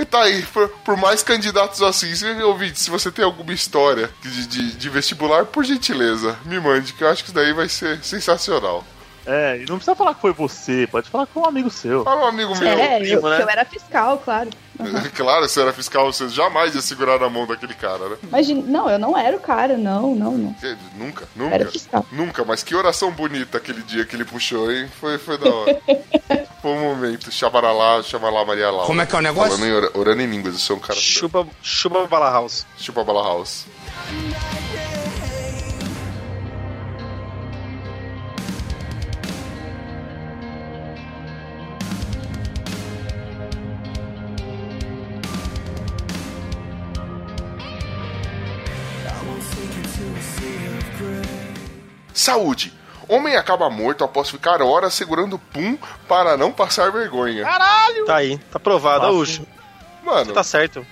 Tá aí, por, por mais candidatos assim, se, ouvinte, se você tem alguma história de, de, de vestibular, por gentileza, me mande, que eu acho que isso daí vai ser sensacional.
É, e não precisa falar que foi você, pode falar que foi um amigo seu.
Fala um amigo meu.
é, eu,
primo, né?
eu era fiscal, claro. *laughs*
Claro, se era fiscal, você jamais ia segurar na mão daquele cara, né?
Mas, de- não, eu não era o cara, não, não, não.
Que- Nunca,
Eu era
nunca.
fiscal.
Nunca, mas que oração bonita aquele dia que ele puxou, hein? Foi, foi da hora. *laughs* foi um momento. Chabaralá, chamalá, Maria Laura.
Como é que é o negócio?
Falando em ora- orando em línguas, eu sou um cara.
Chupa, chupa Bala House.
Chupa Bala House. Saúde. Homem acaba morto após ficar horas segurando pum para não passar vergonha.
Tá aí, tá provado,
Fácil.
Ucho.
Mano,
Tá certo.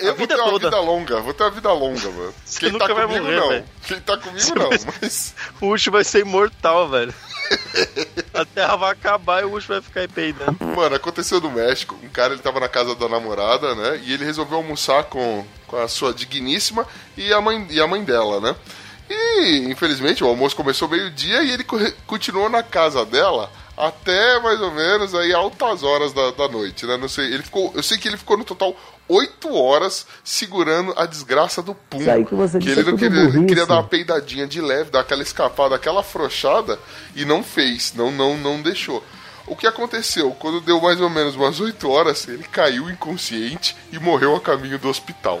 eu
a
vou
vida
ter uma
toda.
vida longa, vou ter uma vida longa, mano.
Você
Quem
nunca
tá
vai
comigo
morrer,
não.
velho.
Quem tá comigo
Você
não,
vai-
mas.
O Ucho vai ser imortal, velho. *laughs* A terra vai acabar e o Ucho vai ficar aí peidando.
Mano, aconteceu no México. Um cara ele tava na casa da namorada, né? E ele resolveu almoçar com, com a sua digníssima e a mãe, e a mãe dela, né? E infelizmente o almoço começou meio-dia e ele continuou na casa dela até mais ou menos aí altas horas da, da noite, né? Não sei, ele ficou, eu sei que ele ficou no total oito horas segurando a desgraça do pum.
Isso aí que você
ele
é
não
tudo
queria, ele queria dar uma peidadinha de leve, dar aquela escapada, aquela afrouxada e não fez, não, não, não deixou. O que aconteceu? Quando deu mais ou menos umas 8 horas, ele caiu inconsciente e morreu a caminho do hospital.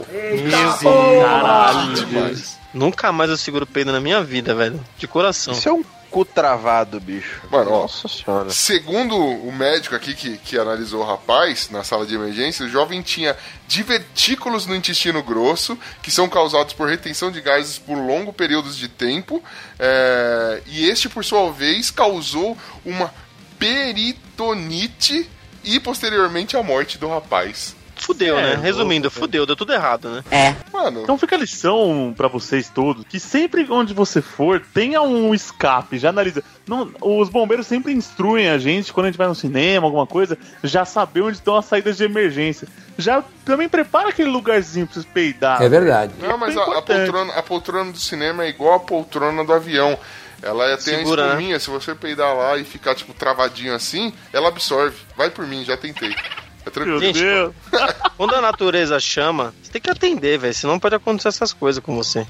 Caralho,
Demais.
Nunca mais eu seguro peido na minha vida, velho. De coração.
Isso é um cu travado, bicho.
Mano, ó.
Nossa senhora.
Segundo o médico aqui que, que analisou o rapaz na sala de emergência, o jovem tinha divertículos no intestino grosso, que são causados por retenção de gases por longos períodos de tempo, é, e este, por sua vez, causou uma peritonite e, posteriormente, a morte do rapaz.
Fudeu,
É,
né?
louco,
Resumindo,
velho.
fudeu, deu tudo errado, né?
Mano,
Então fica a lição pra vocês todos, que sempre onde você for, tenha um escape, já analisa. Não, os bombeiros sempre instruem a gente, quando a gente vai no cinema, alguma coisa, já saber onde estão as saídas de emergência. Já também prepara aquele lugarzinho pra vocês peidar.
É verdade.
Não, mas
bem
a, a poltrona, a poltrona do cinema é igual a poltrona do avião. Ela tem
Segura,
a
né?
espuminha, se você peidar lá e ficar, tipo, travadinho assim, ela absorve. Vai por mim, já tentei. É tranquilo.
Gente,
Deus. *laughs*
Quando a natureza chama, você tem que atender, velho. Senão pode acontecer essas coisas com você.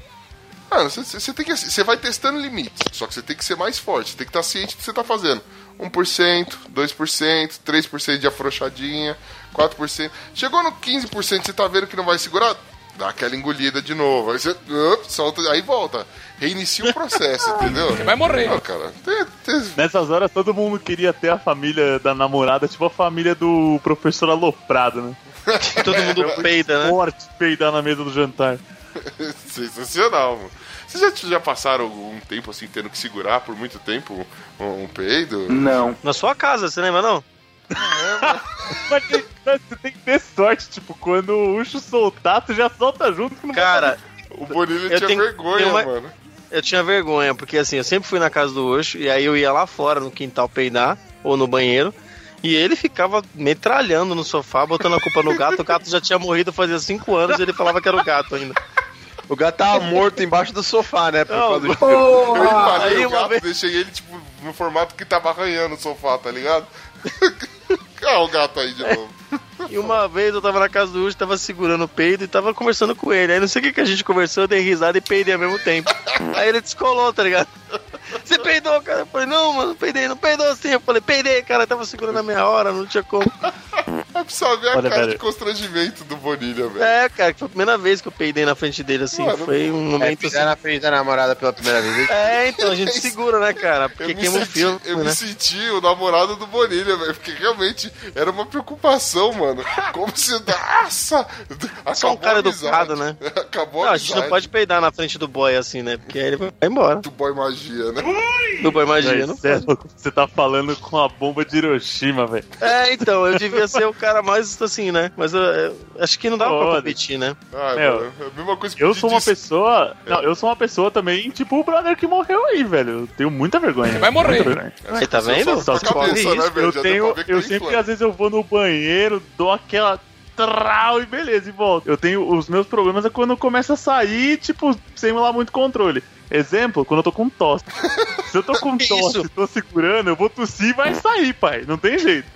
Mano, você, você tem que. Você vai testando limites. Só que você tem que ser mais forte. Você tem que estar ciente do que você tá fazendo. 1%, 2%, 3% de afrouxadinha, 4%. Chegou no 15%, você tá vendo que não vai segurar? Dá aquela engolida de novo. Aí você. up, solta, aí volta. Reinicia o processo, *laughs* entendeu? Você
vai morrer.
Não, cara. Tem, tem-
Nessas horas todo mundo queria ter a família da namorada, tipo a família do professor aloprado, né?
Todo mundo peida, né?
Forte peidar na mesa do jantar. *laughs*
Sensacional, mano. Vocês já, já passaram um tempo assim, tendo que segurar por muito tempo um, um peido?
Não.
Na sua casa, você lembra não?
Mas tem- você tem que ter sorte, tipo, quando o Ucho soltar, tu já solta junto que não
Cara,
O Bonilha tinha
tenho-
vergonha,
tenho uma-
mano.
eu tinha vergonha, porque assim, eu sempre fui na casa do Oxo, e aí eu ia lá fora no quintal peidar, ou no banheiro, e ele ficava metralhando no sofá, botando a culpa no gato. O gato já tinha morrido fazia cinco anos e ele falava que era o gato ainda.
O gato tava morto embaixo do sofá, né? Por
Não,
causa de...
Eu empalei o gato,
vez-
deixei ele, tipo, no formato que tava arranhando o sofá, tá ligado? *laughs* ah, o gato aí de *laughs* novo.
E uma vez eu tava na casa do Ucho, tava segurando o peido e tava conversando com ele. Aí não sei o que, que a gente conversou, eu dei risada e peidei ao mesmo tempo. *laughs* Aí ele descolou, tá ligado? Você peidou, cara? Eu falei, não, mano, peidei, não peidou assim. Eu falei, peidei, cara, eu tava segurando a meia hora, não tinha como. *laughs*
Eu precisava ver a
Olha,
cara
velho.
de constrangimento do Bonilha, velho.
É, cara, que foi a primeira vez que eu peidei na frente dele, assim.
Mano,
foi um
É,
momento
pisar
assim.
na frente da namorada pela primeira vez.
É, então a gente *laughs* segura, né, cara? Porque
Eu, me
queima o
senti,
filme,
eu
né?
me senti o namorado do Bonilha, velho. Porque realmente era uma preocupação, mano. Como se. Nossa!
Só um
Acabou
cara educado, né?
Acabou
Não,
a
a gente não pode peidar na frente do boy assim, né? Porque aí ele vai embora.
do boy magia, né?
Do boy magia, não
é Você tá falando com a bomba de Hiroshima, velho.
É, então, eu devia ser o cara mais assim, né? Mas eu, eu acho que não dá pra competir, né?
Ai,
Meu,
mano, é a mesma coisa que
Eu sou uma
disse-
pessoa. Não, eu sou uma pessoa também, tipo o brother que morreu aí, velho. Eu tenho muita vergonha. Vai morrer.
Aí, tá vendo?
Só, só cabeça, né, velho?
Eu tenho. Eu sempre, às vezes, eu vou no banheiro, dou aquela. Trau e beleza, e volto. Eu tenho. Os meus problemas é quando começa a sair, tipo, sem lá muito controle. Exemplo, quando eu tô com tosse. Se eu tô com tosse
isso?
e tô segurando, eu vou tossir e vai sair, pai. Não tem jeito.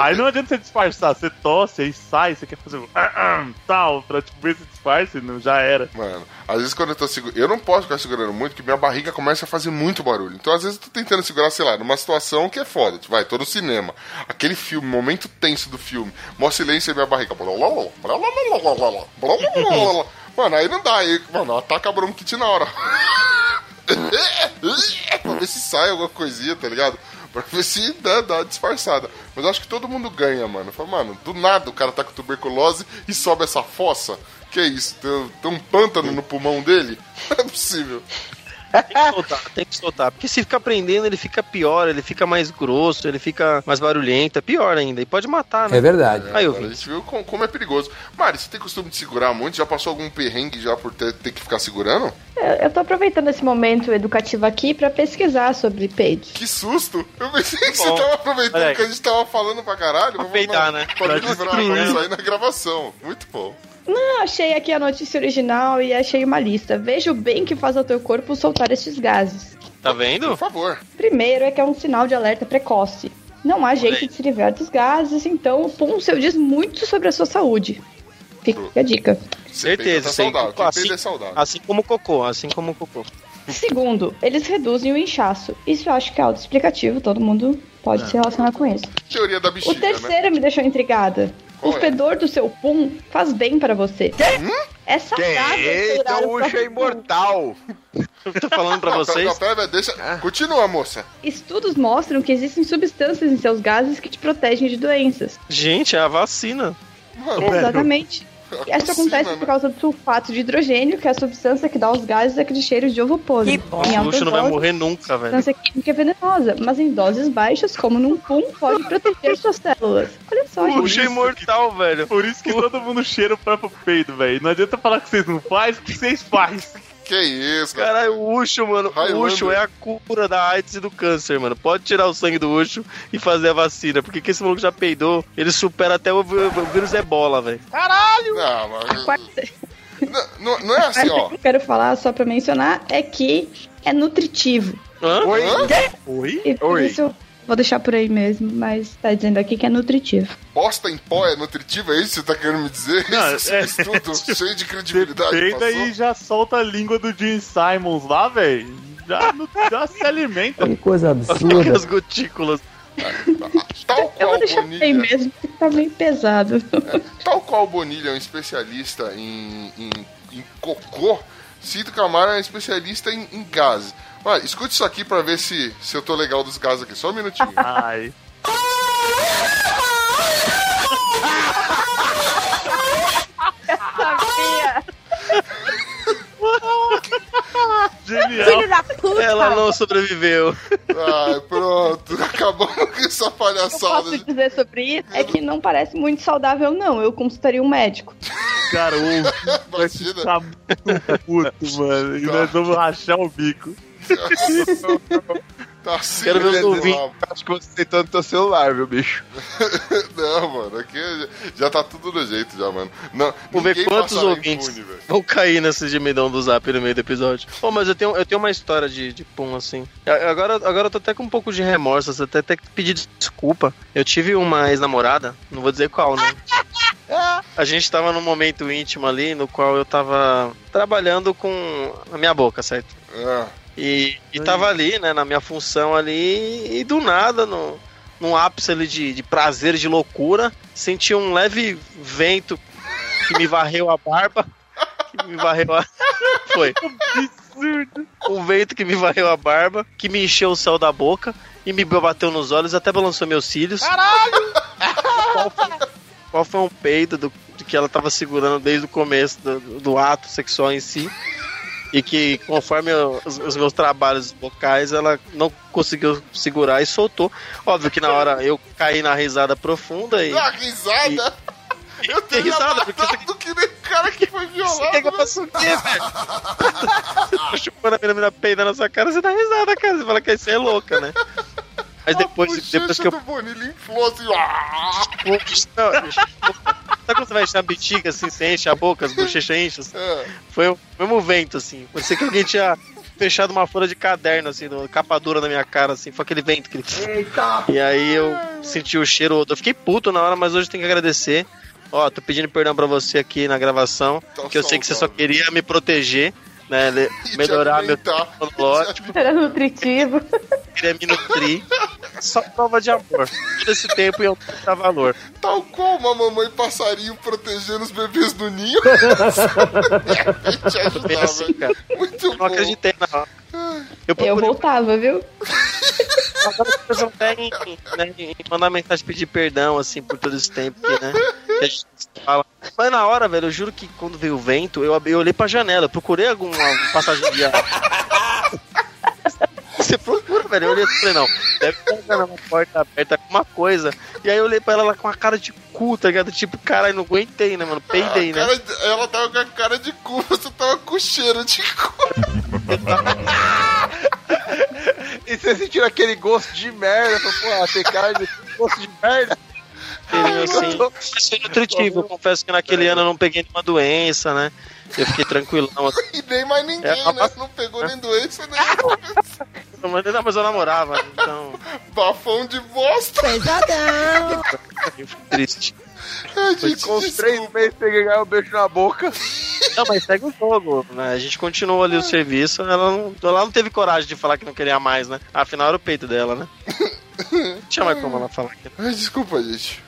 Aí não adianta você disfarçar, você tosse, aí sai, você quer fazer um ah, ah, tal, pra tipo, ver se disfarce, não, já era.
Mano, às vezes quando eu tô segurando. Eu não posso ficar segurando muito, porque minha barriga começa a fazer muito barulho. Então, às vezes, eu tô tentando segurar, sei lá, numa situação que é foda. Tipo, vai, tô no cinema. Aquele filme, momento tenso do filme. Mó silêncio e minha barriga. Mano, aí não dá. Aí, mano, ataca a bronquite na hora. pra ver se sai alguma coisinha, tá ligado? Pra ver se dá, dá disfarçada. Mas eu acho que todo mundo ganha, mano. Fala, mano, do nada o cara tá com tuberculose e sobe essa fossa. Que isso? Tem, tem um pântano no pulmão dele? *laughs* Não é possível.
Tem que soltar, tem que soltar. Porque se ficar prendendo, ele fica pior, ele fica mais grosso, ele fica mais barulhento, é pior ainda. E pode matar, né?
É verdade.
Aí,
Agora a gente viu como, é perigoso. Mari, você tem costume de segurar muito? Já passou algum perrengue já por ter, ter que ficar segurando?
Eu, eu tô aproveitando esse momento educativo aqui pra pesquisar sobre peidos.
Que susto! Eu pensei que você
Bom,
tava aproveitando
aí.
que a gente tava falando pra caralho. Vamos
peidar,
na-
né?
Pra me
Pra
livrar, pra não sair na gravação. Muito bom.
Eu achei aqui a notícia original e achei uma lista. Veja o bem que faz ao teu corpo soltar estes gases.
Tá
Por
vendo?
favor.
Primeiro é que é um sinal de alerta precoce. Não há jeito de se livrar dos gases, então o pum seu diz muito sobre a sua saúde. Fica a dica.
Certeza,
tá saudável.
Assim-
é saudável.
Assim como o cocô, assim como o cocô.
Segundo, eles reduzem o inchaço. Isso eu acho que é autoexplicativo, todo mundo pode se relacionar com isso.
Teoria da
O
bexiga, né?
terceiro me deixou intrigada. O
é?
fedor do seu pum faz bem pra você. É saudável
Eita,
cheirar
o
o
Ucho é imortal.
Eu tô falando pra *laughs*
Não,
vocês.
Não, pera, pera, deixa. Continua, moça.
Estudos mostram que existem substâncias em seus gases que te protegem de doenças.
Gente, é a vacina.
Mano,
Exatamente. E Isso acontece
né?
por causa do sulfato de hidrogênio, que é a substância que dá aos gases aquele cheiro de ovo podre. Em
O
altas
Luxo não vai morrer nunca,
a
velho.
substância química é venenosa, mas em doses baixas, como num pum, pode proteger suas células. Olha só, gente.
Luxo é imortal, velho.
Por isso que todo mundo cheira o próprio peido, velho. Não adianta falar que vocês não fazem, porque vocês fazem.
Que isso, cara.
Caralho, o Ucho, mano.
Highlander.
O Ucho é a cura da AIDS e do câncer, mano. Pode tirar o sangue do Ucho e fazer a vacina. Porque que esse maluco já peidou, ele supera até o, o vírus ebola, velho.
Não, mas.
Quarta-
Não, não, não é assim, ó.
que eu quero falar só pra mencionar é que é nutritivo.
Hã?
Oi?
Oi?
E
Oi.
isso vou deixar por aí mesmo, mas tá dizendo aqui que é nutritivo.
Bosta em pó é nutritiva, é isso que você tá querendo me dizer?
Não,
Esse
é-
estudo *laughs* cheio de credibilidade. passou?
e já solta a língua do Gene Simons lá, velho. Já, já se alimenta.
Que coisa *laughs* absurda.
As gotículas.
Tal
Eu
qual
vou deixar por aí
Bonilha,
mesmo, porque tá meio pesado.
tal qual Bonilha é um especialista em, em, em cocô, Cito Camaro é um especialista em, em gases. Olha, escute isso aqui pra ver se, se eu tô legal dos gases aqui. Só um minutinho. *laughs*
Ai.
Sabia!
Ela não sobreviveu.
Ai, pronto. *laughs* Acabamos com essa
O que eu
palhaçada.
posso dizer sobre isso é que não parece muito saudável, não. Eu consultaria um médico.
Cara, o *laughs* vai
Imagina.
ficar muito puto, mano. E nós vamos rachar o bico. *laughs*
Tá assim,
Quero ver os ouvintes.
Acho que você tentou no teu celular, viu, bicho? *laughs*
Não, mano, aqui já tá tudo do jeito já, mano. Não,
Vamos ver quantos ouvintes
impune,
vão cair nesse gemidão do zap no meio do episódio. Pô, mas eu tenho, eu tenho uma história de, de pum assim. Agora, agora eu tô até com um pouco de remorso, até até que pedir desculpa. Eu tive uma ex-namorada, não vou dizer qual, né? A gente tava num momento íntimo ali, no qual eu tava trabalhando com a minha boca, certo?
Ah,
E, e tava ali, né, na minha função ali, e do nada, no, num ápice ali de, de prazer, de loucura, senti um leve vento que me varreu a barba, que me varreu a... *laughs* Foi. Um vento que me varreu a barba, que me encheu o céu da boca e me bateu nos olhos, até balançou meus cílios. Caralho! Qual foi, qual foi um peido do, de que ela tava segurando desde o começo do, do ato sexual em si. E que conforme eu- os, os meus trabalhos vocais, ela não conseguiu segurar e soltou. Óbvio que na hora eu caí na risada profunda e.
dá risada. Eu
Que
teria
risada, porque
matado que nem o cara que foi
Você
violado.
quer que eu
né?
o quê, velho? *laughs* Você chupando a menina, menina peida na sua cara, você dá risada, cara. Você fala que você é louca, né? Mas depois,
a
depois que eu.
do Bonilha inflou assim. ah!
Não, *laughs* Sabe quando você vai encher a bexiga assim, você enche a boca, as bochechas enchem?
É.
Foi o mesmo vento, assim. Parecia que alguém tinha fechado uma folha de caderno, assim, no- capa dura na minha cara, assim. Foi aquele vento que ele. E aí eu senti o cheiro. Eu fiquei puto na hora, mas hoje tem que agradecer. Ó, tô pedindo perdão pra você aqui na gravação,
Tá
que eu sei que você só queria me proteger, né? *laughs* melhorar meu lógico,
Era nutritivo.
queria me nutrir. *laughs* Só prova de amor. Todo esse tempo eu dar valor.
Tal qual uma mamãe passarinho protegendo os bebês do ninho. *laughs* Te
assim, cara.
Muito
Não
bom.
acreditei na hora. Eu
Eu
procurei
voltava, viu?
Agora as pessoas até em, né, mandar mensagem pedir perdão, assim, por todo esse tempo que, né? Que a gente fala. Mas na hora, velho, eu juro que quando veio o vento, eu, eu olhei pra janela, eu procurei alguma passagem de ar. *laughs* Você procura, velho. Eu olhei e falei, não, deve estar uma porta aberta, alguma coisa. E aí eu olhei pra ela lá com uma cara de cu, tá ligado? Tipo, caralho, não aguentei, né, mano? Peidei, né?
Cara ela tava com a cara de cu, *laughs* você tava com cheiro de cu. *laughs*
E você sentiu aquele gosto de merda, falou, pô, tem cara de gosto de merda.
Assim. *laughs* Mas foi nutritivo. Eu confesso que naquele ano eu não peguei nenhuma doença, né? Eu fiquei tranquilão. assim. *laughs*
E nem mais ninguém,
É,
né? Não pegou nem doença, nem
Mas, não, mas eu namorava, então.
bafão de bosta.
Eu fico *laughs* triste.
Ai, gente,
Com os três meses você ganhar um beijo na boca.
Não, mas segue o jogo, né? A gente continuou ali o serviço. Ela não, ela não teve coragem de falar que não queria mais, né? Afinal era o peito dela, né? Não tinha mais como ela falar que
Ai, desculpa, gente.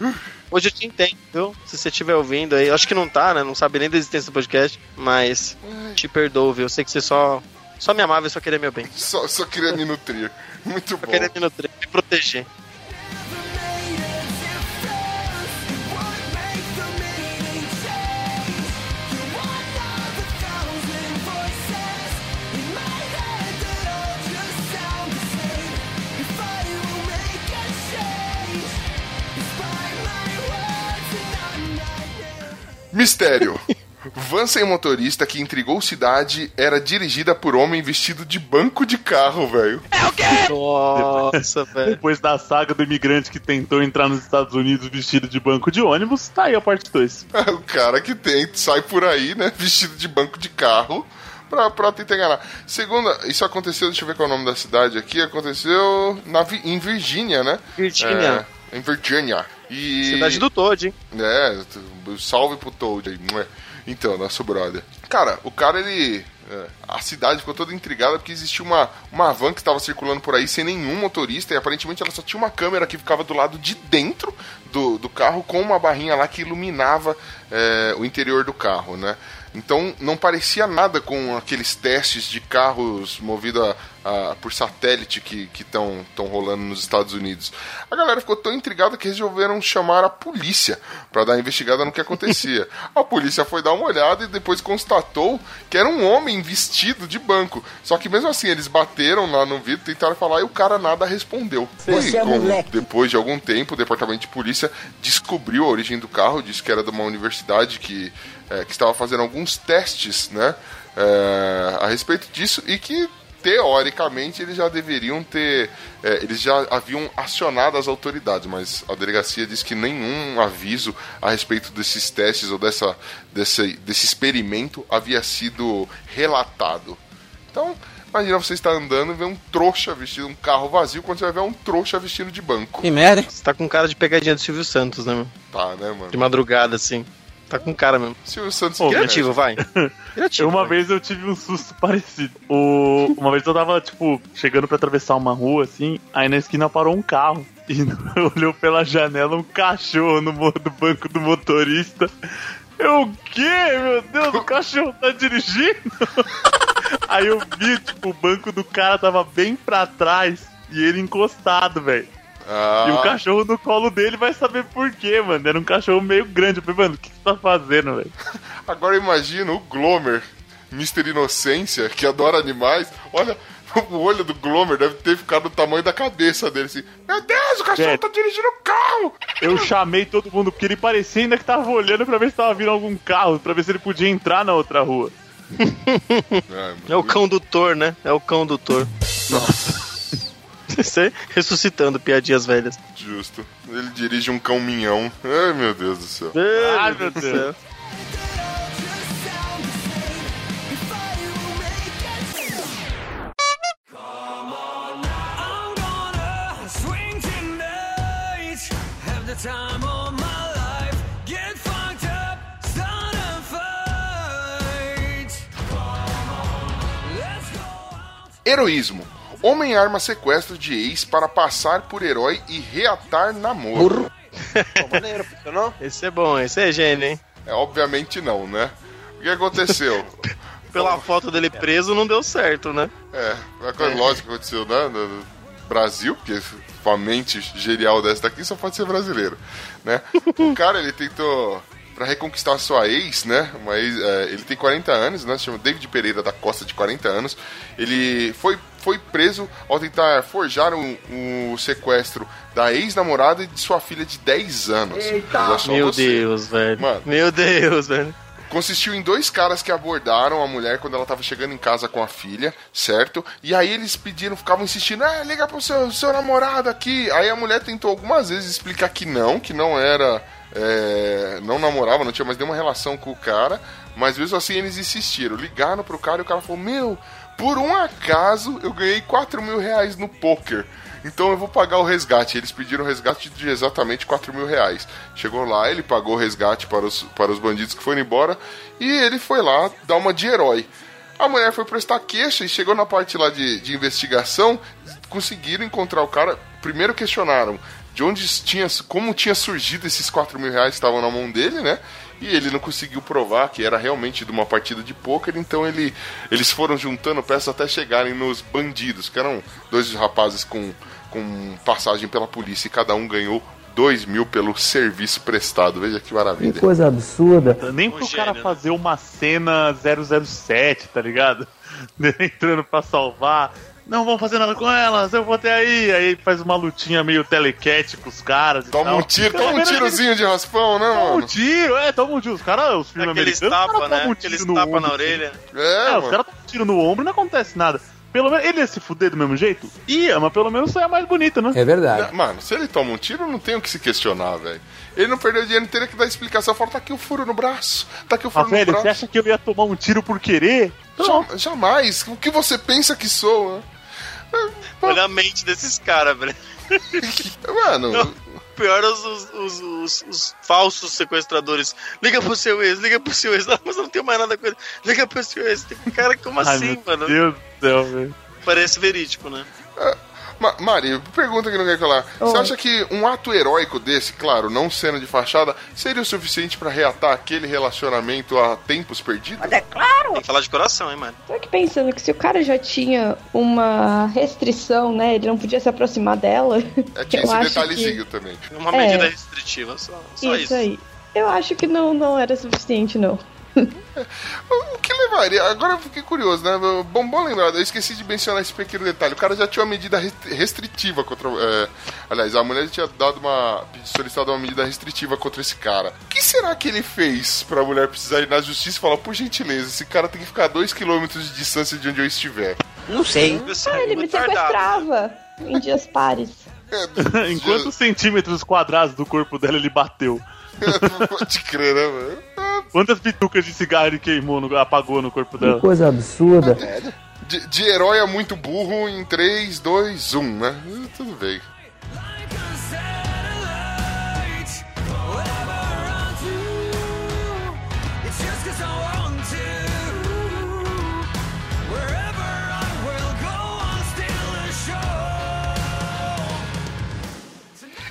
Hoje eu te entendo, viu? Se você estiver ouvindo aí, acho que não tá, né? Não sabe nem da existência do podcast, mas te perdoo, viu? Eu sei que você só, só me amava e só queria meu bem.
Só, só queria me nutrir. Muito
Só
bom.
queria me nutrir, me proteger.
Mistério. Van sem motorista que intrigou cidade era dirigida por homem vestido de banco de carro, velho.
Nossa, velho.
Depois da saga do imigrante que tentou entrar nos Estados Unidos vestido de banco de ônibus, tá aí a parte 2. *laughs*
o cara que tem, sai por aí, né, vestido de banco de carro. Pra, pra tentar enganar. Segunda, isso aconteceu, deixa eu ver qual é o nome da cidade aqui. Aconteceu na, em Virgínia, né?
Virgínia.
É, em Virgínia. E...
Cidade do Toad, hein?
É, salve pro Toad aí. mué. Então, nosso brother. Cara, o cara, ele. é, a cidade ficou toda intrigada porque existia uma, uma van que estava circulando por aí sem nenhum motorista e aparentemente ela só tinha uma câmera que ficava do lado de dentro do, do carro com uma barrinha lá que iluminava é, o interior do carro, né? Então não parecia nada com aqueles testes de carros movidos a, a- por satélite que estão rolando nos Estados Unidos. A galera ficou tão intrigada que resolveram chamar a polícia para dar uma investigada no que acontecia. *laughs* A polícia foi dar uma olhada e depois constatou que era um homem vestido de banco. Só que mesmo assim eles bateram lá no vidro, tentaram falar e o cara nada respondeu. E
é
com-
moleque.
depois de algum tempo, o departamento de polícia descobriu a origem do carro, disse que era de uma universidade que, eh, que estava fazendo alguns testes, né, eh, a respeito disso e que teoricamente eles já deveriam ter, eh, eles já haviam acionado as autoridades, mas a delegacia disse que nenhum aviso a respeito desses testes ou dessa, desse, desse experimento havia sido relatado. Então, imagina você estar andando e ver um trouxa vestido, um carro vazio, quando você vai ver um trouxa vestido de banco.
Que merda, hein? Você tá com cara de pegadinha do Silvio Santos, né, meu?
Tá, né, mano?
De madrugada, assim. Tá com cara mesmo.
Silvio Santos
Ô,
que
Criativo, vai. *laughs* Criativo.
Uma
vai.
vez eu tive um susto *laughs* parecido. O... Uma vez eu tava, tipo, chegando pra atravessar uma rua, assim, aí na esquina parou um carro. *laughs* E olhou pela janela um cachorro no, mo- no banco do motorista. Eu, o quê? Meu Deus, o cachorro tá dirigindo? Aí eu vi, tipo, o banco do cara tava bem pra trás e ele encostado, velho.
Ah,
E o cachorro no colo dele vai saber por quê, mano. Era um cachorro meio grande. Eu falei, mano, o que você tá fazendo, velho? *laughs*
Agora imagina o Glomer, Mr. Inocência, que adora animais. Olha, *laughs* o olho do Glomer deve ter ficado do tamanho da cabeça dele, assim. Meu Deus, o cachorro
É.
tá dirigindo o carro!
Eu chamei todo mundo, porque ele parecia ainda que tava olhando pra ver se tava vindo algum carro, pra ver se ele podia entrar na outra rua. *laughs*
É o condutor, né? É o condutor. Nossa. Você ressuscitando piadinhas velhas.
Justo. Ele dirige um cão minhão. Ai, meu Deus do céu.
Ai, meu
do
Deus.
céu.
Time of my life. Get up, start a fight.
Heroísmo. Homem arma sequestro de ex para passar por herói e reatar namoro.
Pô, maneiro, funcionou?
Esse é bom, esse é gênio, hein?
É, obviamente não, né? O que aconteceu? *laughs*
Pela foto dele preso não deu certo, né?
É, a coisa lógica que aconteceu né, no Brasil, porque a mente genial dessa daqui só pode ser brasileiro, né? O cara, ele tentou, pra reconquistar sua ex, né, uma ex, é, ele tem 40 anos, né, se chama David Pereira da Costa, de 40 anos, ele foi, foi preso ao tentar forjar o, o sequestro da ex-namorada e de sua filha de 10 anos. Só
Meu
você.
Deus, velho.
Mano.
Meu Deus, velho.
Consistiu em dois caras que abordaram a mulher quando ela tava chegando em casa com a filha, certo? E aí eles pediram, ficavam insistindo, ah, liga pro seu, seu namorado aqui. Aí a mulher tentou algumas vezes explicar que não, que não era. É, não namorava, não tinha mais nenhuma relação com o cara. Mas mesmo assim eles insistiram, ligaram pro cara e o cara falou: Meu, por um acaso eu ganhei 4 mil reais no poker. Então eu vou pagar o resgate. Eles pediram resgate de exatamente 4 mil reais. Chegou lá, ele pagou o resgate para os, para os bandidos que foram embora e ele foi lá dar uma de herói. A mulher foi prestar queixa e chegou na parte lá de, de investigação, conseguiram encontrar o cara. Primeiro questionaram de onde tinha, como tinha surgido esses 4 mil reais que estavam na mão dele, né? E ele não conseguiu provar que era realmente de uma partida de pôquer, então ele, eles foram juntando peças até chegarem nos bandidos, que eram dois rapazes com, com passagem pela polícia e cada um ganhou 2 mil pelo serviço prestado. Veja que
Que
maravilha.
coisa absurda.
Nem pro
gênio,
cara
né?
fazer uma cena 007, tá ligado? *laughs* Entrando pra salvar. Não vão fazer nada com elas, eu vou até aí. Aí faz uma lutinha meio telecat com os caras. e
Toma
tal.
um tiro, toma um tirozinho de raspão, né,
Toma um
mano?
tiro, é, toma um tiro. Os caras, os filmes
Aqueles
americanos, os
tapa, né?
um
Aqueles tapa na
ombro,
orelha.
É,
É, os caras tomam um tiro no ombro e não acontece nada. Pelo menos ele ia se fuder do mesmo jeito? Ia, mas pelo menos sai mais bonito, né?
É verdade.
Mano, se ele toma um tiro, não tem o que se questionar, velho. Ele não perdeu dinheiro, teria que dar explicação. Fala, tá aqui o furo no braço. Tá aqui o
Ah,
furo no
velho,
braço.
você acha que eu ia tomar um tiro por querer?
Jamais. O que você pensa que sou, né? *laughs*
Olha a mente desses caras, velho. *laughs*
Mano,
Pior é os, os, os, os- os falsos sequestradores. Liga pro seu ex, liga pro seu ex. Não, mas não tenho mais nada com ele. Liga pro seu ex. Tem cara como
Ai,
assim,
meu
mano?
Deus do céu, velho.
Parece verídico, né?
Ma Mari, pergunta que não quer calar. Você
Oi.
acha que um ato heróico desse, claro, não cena de fachada, seria o suficiente pra reatar aquele relacionamento a tempos perdidos?
Tem que falar de coração, hein, mano?
Tô aqui pensando que se o cara já tinha uma restrição, né? Ele não podia se aproximar dela.
É, *laughs* tinha esse detalhezinho também.
Uma
É.
medida restritiva, só, só
isso,
isso.
aí. Eu acho que não, não era suficiente, não. *laughs*
O que levaria? Agora eu fiquei curioso, né? Bom, bom lembrado, eu esqueci de mencionar esse pequeno detalhe. O cara já tinha uma medida restri- restritiva contra. é, aliás, a mulher tinha dado uma. solicitado uma medida restritiva contra esse cara. O que será que ele fez pra mulher precisar ir na justiça e falar, por gentileza, esse cara tem que ficar a 2km de distância de onde eu estiver?
Não sei.
Você
Ah,
é
ele me sequestrava em dias pares. *laughs*
É, *laughs*
em quantos centímetros quadrados do corpo dela ele bateu?
Pode crer, né, mano?
Quantas bitucas de cigarro ele queimou, no- apagou no corpo dela?
Que coisa absurda.
De, de herói a muito burro em 3, 2, 1, né? Tudo bem.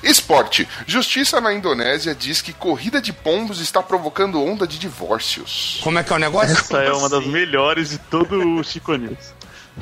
Esporte. Justiça na Indonésia diz que corrida de pombos está provocando onda de divórcios.
Como é que é o negócio?
Essa é uma das melhores de todo o Chico News.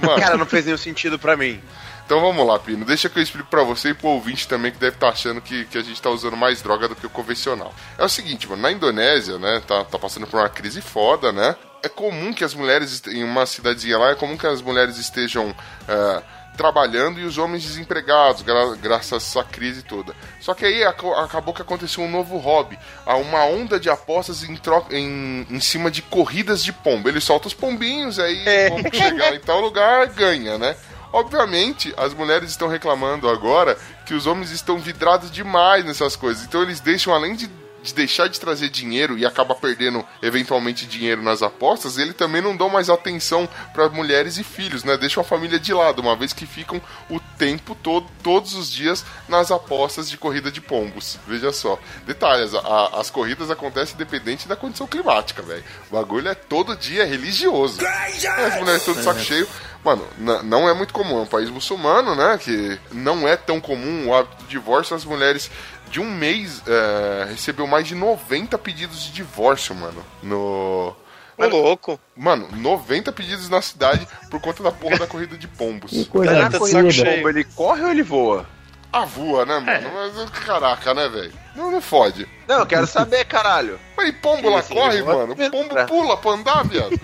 Mano,
Cara, não fez nenhum sentido pra mim.
então vamos lá, Pino. Deixa que eu explico pra você e pro ouvinte também que deve estar achando que, que a gente tá usando mais droga do que o convencional. É o seguinte, mano, na Indonésia, né, tá, tá passando por uma crise foda, né? É comum que as mulheres, em uma cidadezinha lá, é comum que as mulheres estejam é, trabalhando e os homens desempregados, gra- graças a essa crise toda. Só que aí aco- acabou que aconteceu um novo hobby, há uma onda de apostas em, em, em cima de corridas de pombo. Ele solta os pombinhos, aí o pombo chegar em tal lugar, ganha, né? Obviamente, as mulheres estão reclamando agora que os homens estão vidrados demais nessas coisas. Então eles deixam, além de, de deixar de trazer dinheiro e acaba perdendo eventualmente dinheiro nas apostas, ele também não dão mais atenção para mulheres e filhos, né? Deixam a família de lado, uma vez que ficam o tempo todo, todos os dias, nas apostas de corrida de pombos. Veja só. Detalhes, a- as corridas acontecem independente da condição climática, velho. O bagulho é todo dia religioso. As mulheres todas de saco cheio. Mano, não é muito comum. É um país muçulmano, né? Que não é tão comum o hábito do divórcio. As mulheres de um mês é, recebeu mais de 90 pedidos de divórcio, mano. No.
Ô, louco.
Mano, 90 pedidos na cidade por conta da porra da corrida de pombos.
Que coisa
Caraca, de saco cheio.
Pombo, ele corre ou ele voa?
Ah, voa, né, mano? Mas caraca, né, velho? Não, não fode.
Não, eu quero saber, caralho.
Mas e pombo lá corre, mano? Pombo pula pra andar, viado. *laughs*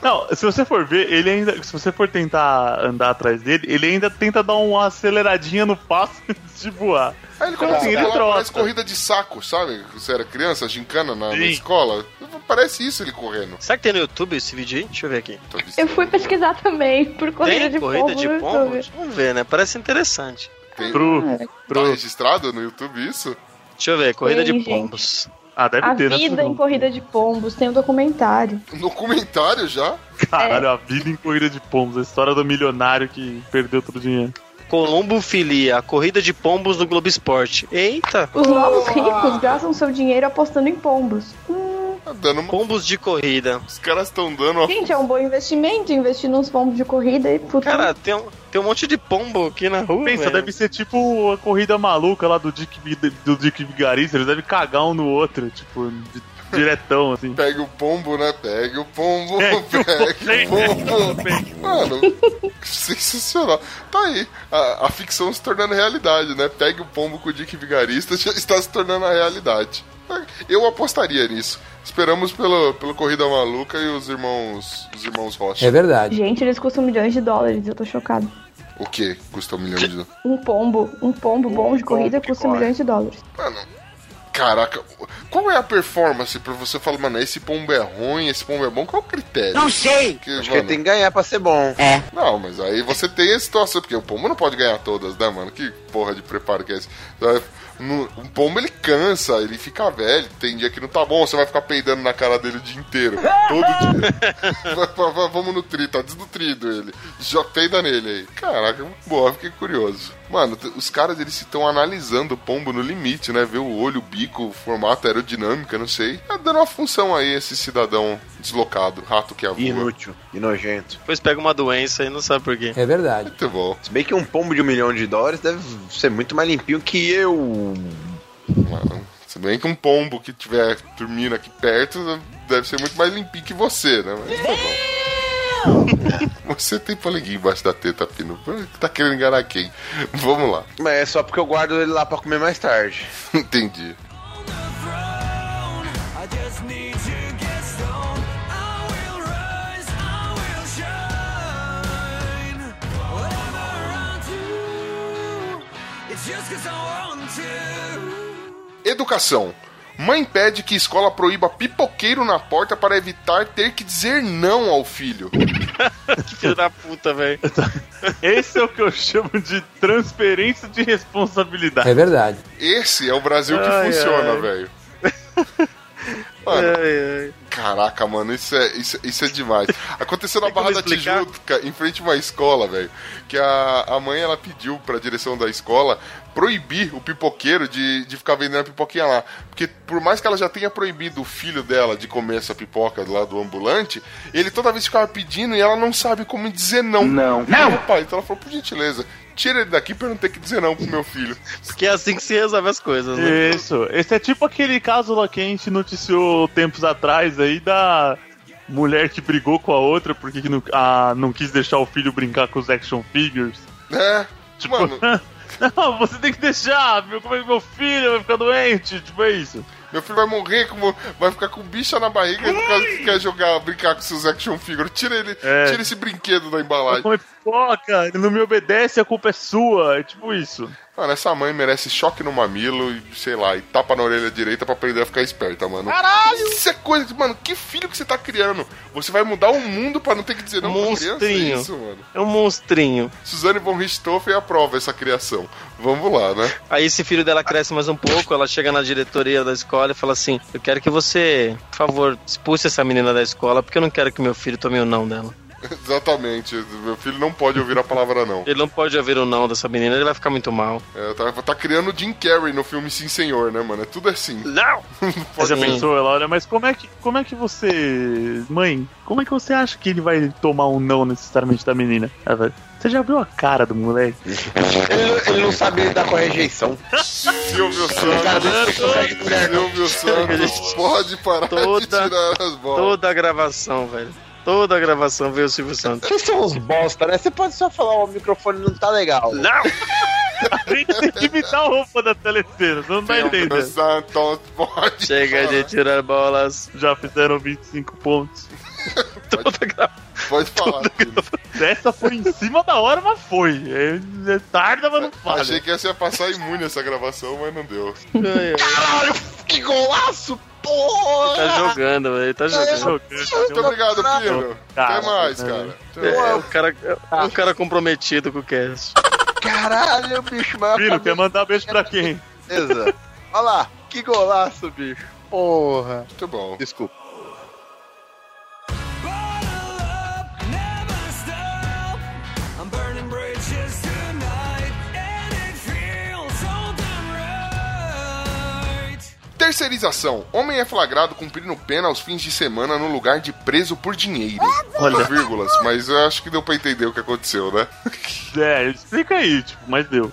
Não, se você for ver, ele ainda. Se você for tentar andar atrás dele, ele ainda tenta dar uma aceleradinha no passo *laughs* antes de voar.
Aí ele
Como
começa
assim?
a
Ele
parece corrida de saco, sabe? Você era criança, gincana na, na escola. Parece isso ele correndo.
Será que tem no YouTube esse vídeo aí? Deixa eu ver aqui.
Eu fui pesquisar também por corrida
tem
de
corrida
pombo
de
no
pombo? Vamos ver, né? Parece interessante.
Tem,
Pro,
tá
pro...
registrado no YouTube isso?
Deixa eu ver, corrida
Tem,
de
gente.
pombos.
Ah, deve
A
ter, né?
vida em corrida de pombos, tem um documentário.
Um documentário já?
Caralho, a vida em corrida de pombos, a história do milionário que perdeu todo o dinheiro.
Colombofilia, a corrida de pombos no Globo Esporte. Eita!
Os novos ricos gastam seu dinheiro apostando em pombos. Hum,
Tá dando uma...
Pombos de corrida.
Os caras estão dando uma...
gente, é um bom investimento investir nos pombos de corrida e puta.
Cara, tem um, tem um monte de pombo aqui na rua.
Pensa,
velho.
deve ser tipo a corrida maluca lá do Dick, do Dick Vigarista, eles devem cagar um no outro, tipo, di- diretão, assim.
Pegue o pombo, né? Pegue o pombo,
Pegue o
pegue o pombo. Mano, sensacional. Tá aí. A, a ficção se tornando realidade, né? Pegue o pombo com o Dick Vigarista já está se tornando a realidade. Eu apostaria nisso. Esperamos pelo, pelo Corrida Maluca e os irmãos os irmãos Rocha.
É verdade.
Gente, eles custam milhões de dólares, eu tô chocado.
O que custa um milhão de
Um pombo, um pombo bom de corrida custa milhões de dólares.
Mano, caraca, qual é a performance pra você falar, mano, esse pombo é ruim, esse pombo é bom? Qual é o critério?
Não sei.
Porque,
Acho que ele
mano,
tem que ganhar pra ser bom.
É.
Não, mas aí você tem a situação, porque o pombo não pode ganhar todas, né, mano? Que porra de preparo que é esse? No, o pombo ele cansa, ele fica velho, tem dia que não tá bom, você vai ficar peidando na cara dele o dia inteiro. Todo dia. *laughs* Vamos nutrir, tá desnutrido ele. Já peida nele aí. Caraca, boa, fiquei curioso. Mano, os caras eles estão analisando o pombo no limite, né? Ver o olho, o bico, o formato, aerodinâmica, não sei. Tá dando uma função aí esse cidadão deslocado, rato que avua.
Inútil e nojento.
Depois pega uma doença e não sabe por quê.
É verdade.
Muito bom.
Se bem que um pombo de um milhão de dólares deve ser muito mais limpinho que eu.
Mano, Se bem que um pombo que tiver dormindo aqui perto deve ser muito mais limpinho que você, né? Mas tá bom. *laughs* Você tem poleguinho embaixo da teta, Pino. Tá querendo enganar quem? Vamos lá.
Mas é só porque eu guardo ele lá pra comer mais tarde. *laughs*
Entendi. Educação. Mãe pede que escola proíba pipoqueiro na porta para evitar ter que dizer não ao filho. *laughs*
Que filho da puta, velho.
Esse é o que eu chamo de transferência de responsabilidade.
É verdade.
Esse é o Brasil que
Ai,
funciona, velho. Mano,
Ai, ai.
Caraca, mano, isso é, isso, isso é demais. Aconteceu na Barra da
explicar?
Tijuca, em frente a uma escola, velho. Que a, a mãe, ela pediu pra direção da escola proibir o pipoqueiro de, de ficar vendendo a pipoquinha lá. Porque por mais que ela já tenha proibido o filho dela de comer essa pipoca lá do ambulante, ele toda vez ficava pedindo e ela não sabe como dizer não. Não. Não! Pai, então ela falou, por gentileza, tira ele daqui pra eu não ter que dizer não pro meu filho.
Porque é assim que se resolve as coisas, né?
Isso. Esse é tipo aquele caso lá que a gente noticiou tempos atrás aí da mulher que brigou com a outra porque que não, a, não quis deixar o filho brincar com os action figures.
É,
Tipo,
mano, *laughs*
não, você tem que deixar, meu, como é que meu filho vai ficar doente? Tipo, é isso.
Meu filho vai morrer, como, vai ficar com bicha na barriga por causa que quer jogar, brincar com seus action figures. Tira ele,
É.
tira esse brinquedo da embalagem.
comer pipoca, ele não me obedece, a culpa é sua. É tipo isso.
Mano, essa mãe merece choque no mamilo e, sei lá, e tapa na orelha direita pra aprender a ficar esperta, mano. Caralho! Isso é coisa que, mano, que filho que você tá criando? Você vai mudar o mundo pra não ter que dizer não pra criança? É
Monstrinho.
isso, mano.
É um monstrinho.
Suzane von Richthofen aprova essa criação. Vamos lá, né?
Aí esse filho dela cresce mais um pouco, ela chega na diretoria da escola e fala assim: Eu quero que você, por favor, expulse essa menina da escola, porque eu não quero que meu filho tome o não dela. *laughs*
Exatamente. Meu filho não pode ouvir a palavra não.
Ele não pode ouvir o não dessa menina, ele vai ficar muito mal.
É, tá, tá criando o Jim Carrey no filme Sim Senhor, né, mano? É tudo assim.
Não! *laughs*
Você pensou, ela olha, mas como é que como é que você. Mãe, como é que você acha que ele vai tomar um não necessariamente da menina? Ela vai, Você já viu a cara do moleque?
Ele, ele não sabe lidar com a rejeição.
Silvio Santos. Silvio Santos, pode parar de
Toda-
tirar as bolas.
Toda a gravação, velho. Toda a gravação veio o Silvio Santos.
Vocês são uns bosta, né? Você pode só falar, o microfone não tá legal.
Não! *laughs*
A gente tem que imitar o roupa da telecena, você não tá
Silvio
entendendo.
Santos, pode
Chega
falar.
de tirar bolas.
Já fizeram 25 pontos. *laughs*
Toda a gra...
Pode falar, filho.
Essa foi em cima da hora, mas foi. É, é tarda, mas não falha.
Achei que ia passar imune essa gravação, mas não deu.
Caralho, que golaço, porra!
Tá jogando, velho. Tá jogando.
Muito obrigado, Pino. Até mais, cara.
É, o cara, é um cara comprometido com o cast.
Caralho, bicho, mas
Filho, quer mandar beijo pra quem?
Beleza. Olha lá, que golaço, bicho. Porra.
Muito bom.
Desculpa.
Terceirização. Homem é flagrado cumprindo pena aos fins de semana no lugar de preso por dinheiro.
Olha.
vírgulas, mas eu acho que deu pra entender o que aconteceu, né? *laughs*
É, explica aí, tipo, mas deu.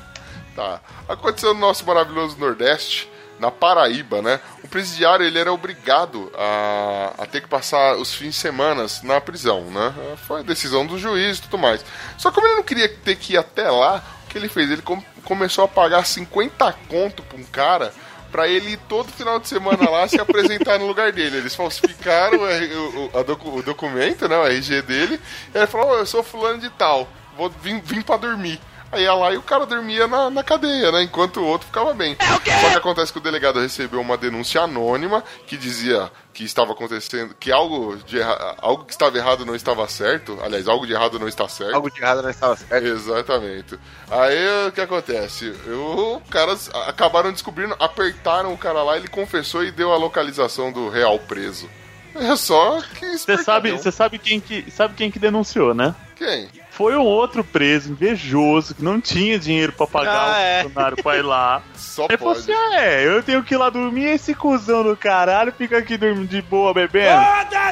Tá. Aconteceu no nosso maravilhoso Nordeste, na Paraíba, né? O presidiário ele era obrigado a, a ter que passar os fins de semana na prisão, né? Foi a decisão do juiz e tudo mais. Só que como ele não queria ter que ir até lá, o que ele fez? Ele com- começou a pagar 50 conto pra um cara pra ele ir todo final de semana lá se apresentar no lugar dele. Eles falsificaram o, o- docu- o documento, né? O RG dele. E ele falou: "Ô, eu sou fulano de tal, vou vir, vim pra dormir. Aí ia lá e o cara dormia na, na cadeia, né? Enquanto o outro ficava bem. Só que acontece que o delegado recebeu uma denúncia anônima que dizia que estava acontecendo, que algo, de erra- algo que estava errado não estava certo. Aliás, algo de errado não está certo.
Algo de errado não estava certo.
Exatamente. Aí o que acontece? Os caras acabaram descobrindo, apertaram o cara lá, ele confessou e deu a localização do real preso. É só que
Você sabe, você sabe quem que sabe quem que denunciou, né?
Quem?
Foi um outro preso invejoso que não tinha dinheiro pra pagar
Ah,
o
é.
funcionário pra ir lá. *laughs*
Só
Ele falou
pode.
assim: ah, é, eu tenho que ir lá dormir, esse cuzão do caralho fica aqui dormindo de boa bebendo.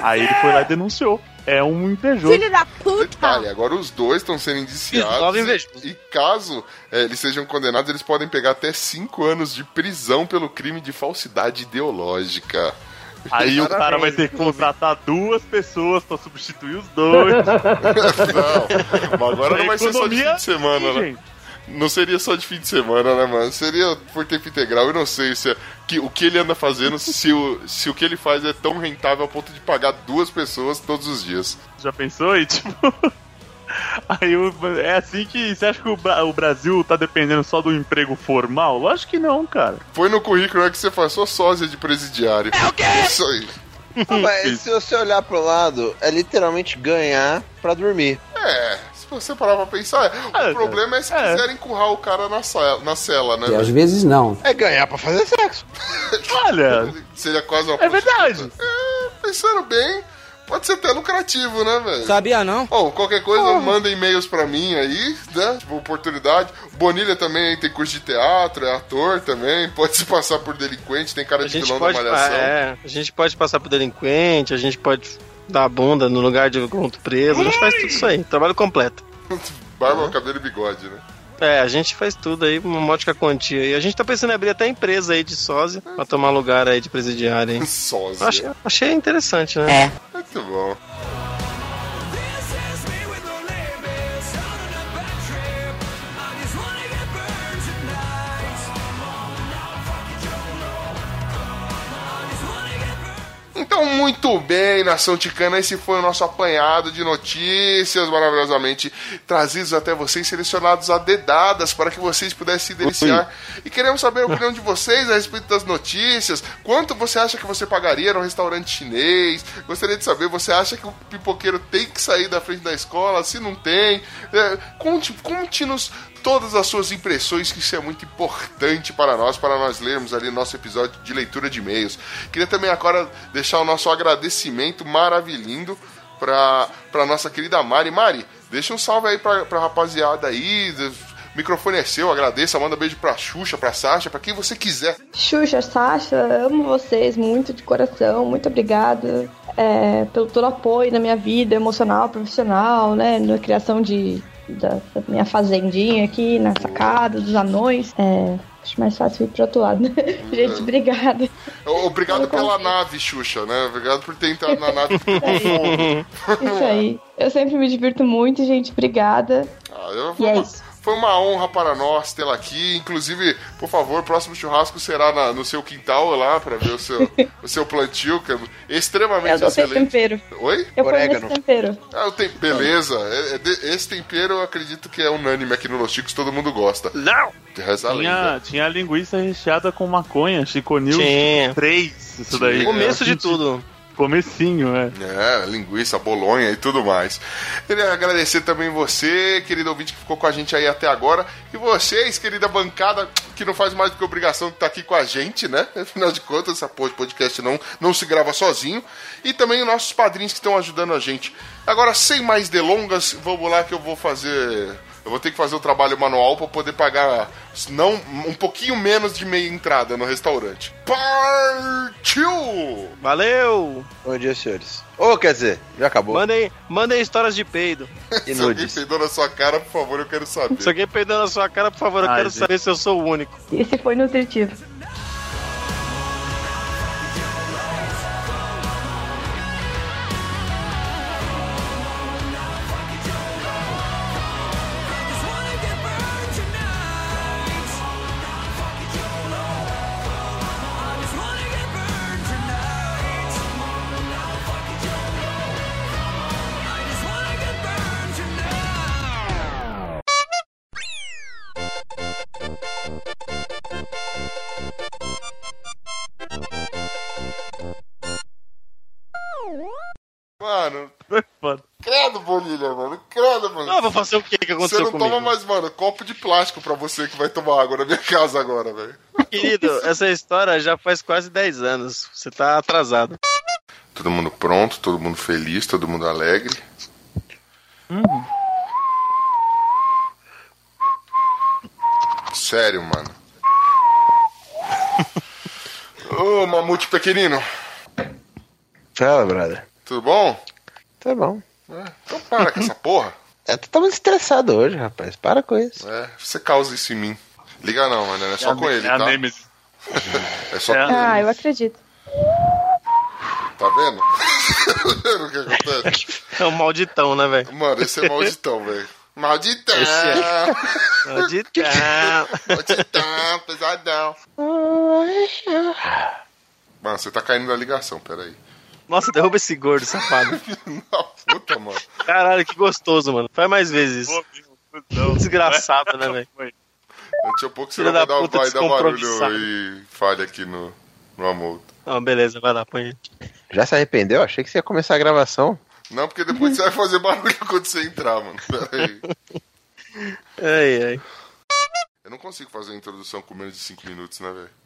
Aí ele foi lá e denunciou. É um invejoso.
da
Detalhe, agora os dois estão sendo indiciados. E, e caso é, eles sejam condenados, eles podem pegar até 5 anos de prisão pelo crime de falsidade ideológica.
Aí o cara vai ter que contratar duas pessoas pra substituir os dois. *laughs*
Não, mas agora não vai ser só de fim de semana, né?
gente.
Não seria só de fim de semana, né, mano? Seria por tempo integral. Eu não sei se é- que, o que ele anda fazendo, se o, se o que ele faz é tão rentável a ponto de pagar duas pessoas todos os dias.
Já pensou? E tipo. Aí é assim que. Você acha que o, Bra- o Brasil tá dependendo só do emprego formal? Lógico que não, cara.
Põe no currículo é que você faz só sósia de presidiário. É o quê? Isso aí. *laughs*
Ah, mas se você olhar pro lado, é literalmente ganhar pra dormir.
É, se você parar pra pensar, o
É,
problema é se
é.
quiserem empurrar o cara na, cela, na cela, né?
E às vezes não.
É ganhar pra fazer sexo.
Olha, *laughs*
Seria quase uma
é verdade.
É, pensando bem, pode ser até lucrativo, né, velho?
Sabia não?
Bom, qualquer coisa, manda e-mails pra mim aí, né? Tipo, oportunidade. Bonilha também tem curso de teatro, é ator também. *laughs* Pode se passar por delinquente, tem cara
A
de vilão
pode,
da malhação.
é, a gente pode passar por delinquente, a gente pode dar a bunda no lugar de outro preso, a gente faz tudo isso aí, trabalho completo. *laughs*
Barba, cabelo e bigode, né?
É, a gente faz tudo aí, uma módica quantia. E a gente tá pensando em abrir até empresa aí de sósia pra tomar lugar aí de presidiário, hein? *laughs*
Sósia.
Achei, achei interessante, né?
Muito bom. Muito bem, Nação Ticana, esse foi o nosso apanhado de notícias maravilhosamente trazidos até vocês, selecionados a dedadas para que vocês pudessem se deliciar. E queremos saber a opinião de vocês a respeito das notícias. Quanto você acha que você pagaria num restaurante chinês? Gostaria de saber, você acha que o pipoqueiro tem que sair da frente da escola? Se não tem, é, conte- conte-nos todas as suas impressões, que isso é muito importante para nós, para nós lermos ali no nosso episódio de leitura de e-mails. Queria também agora deixar o nosso agradecimento maravilhindo para para nossa querida Mari. Mari, deixa um salve aí pra, pra rapaziada aí. O microfone é seu, agradeça, manda beijo pra Xuxa, pra Sasha, pra quem você quiser.
Xuxa, Sasha, amo vocês muito de coração, muito obrigada é, pelo todo apoio na minha vida emocional, profissional, né, na criação de, da, da minha fazendinha aqui, na sacada, dos anões. É, acho mais fácil ir pro outro lado. *laughs* Gente, obrigada.
Obrigado pela nave, Xuxa, né? Obrigado por ter entrado na nave *laughs* com fome.
Isso aí. Eu sempre me divirto muito, gente. Obrigada.
Ah, eu-
E é isso.
Foi uma honra para nós tê-la aqui. Inclusive, por favor, o próximo churrasco será na- no seu quintal lá para ver o seu, o seu plantio, que é
Eu
extremamente
adotei
excelente.
tempero.
Oi?
Eu ponho
Orégano.
tempero.
Ah, o tem... Beleza. É- é Esse tempero eu acredito que é unânime aqui no Los Chicos, todo mundo gosta.
Não!
Reza
Tinha, tinha a linguiça recheada com maconha, Chico News
Tinha.
3, isso daí.
Começo de tudo.
Comecinho, é.
É, linguiça, bolonha e tudo mais. Queria agradecer também você, querido ouvinte que ficou com a gente aí até agora. E vocês, querida bancada, que não faz mais do que obrigação de estar aqui com a gente, né? *laughs* Afinal de contas, essa porra de podcast não, não se grava sozinho. E também os nossos padrinhos que estão ajudando a gente. Agora, sem mais delongas, vamos lá que eu vou fazer. Eu vou ter que fazer o trabalho manual para poder pagar não, um pouquinho menos de meia entrada no restaurante. Partiu!
Valeu!
Bom dia, senhores. Ou quer dizer, já acabou.
Mandem, mandem histórias de peido.
E *laughs*
Se alguém peidou na sua cara, por favor, eu quero saber.
Se alguém peidou na sua cara, por favor, eu
Ai,
quero
gente.
saber se eu sou o único.
Esse foi nutritivo.
aconteceu o que que aconteceu Você
não
comigo?
toma mais, mano, copo de plástico pra você que vai tomar água na minha *laughs* casa agora, velho.
Querido, essa história já faz quase 10 anos. Você tá atrasado.
Todo mundo pronto, todo mundo feliz, todo mundo alegre. Hum. Sério, mano. *laughs* Ô, mamute pequenino.
Fala, brother.
Tudo bom?
Tá bom.
É, então para com essa porra.
É, tu tá muito estressado hoje, rapaz. Para com isso.
É, você causa isso em mim. Liga não, mano, é só
a
com ele,
é
tá? É só
É.
com
Ah,
ele.
eu acredito.
Tá vendo? tá *laughs* vendo o que acontece?
É um malditão, né, velho?
Mano, esse é malditão, velho. Malditão!
É. *laughs* Malditão.
Malditão, pesadão. Mano, você tá caindo da ligação, peraí.
Nossa, derruba esse gordo, safado. *laughs*
Na puta, mano.
Caralho, que gostoso, mano. Faz mais vezes isso. Desgraçado, né, *laughs* velho?
Daqui a pouco você vai
da
dar, vai dar barulho e falha aqui no, no Amolto.
Não, beleza, vai lá, põe.
Já se arrependeu? Achei que você ia começar a gravação.
Não, porque depois você vai fazer barulho *laughs* quando você entrar, mano. Peraí.
Ai, ai.
Eu não consigo fazer a introdução com menos de 5 minutos, né, velho?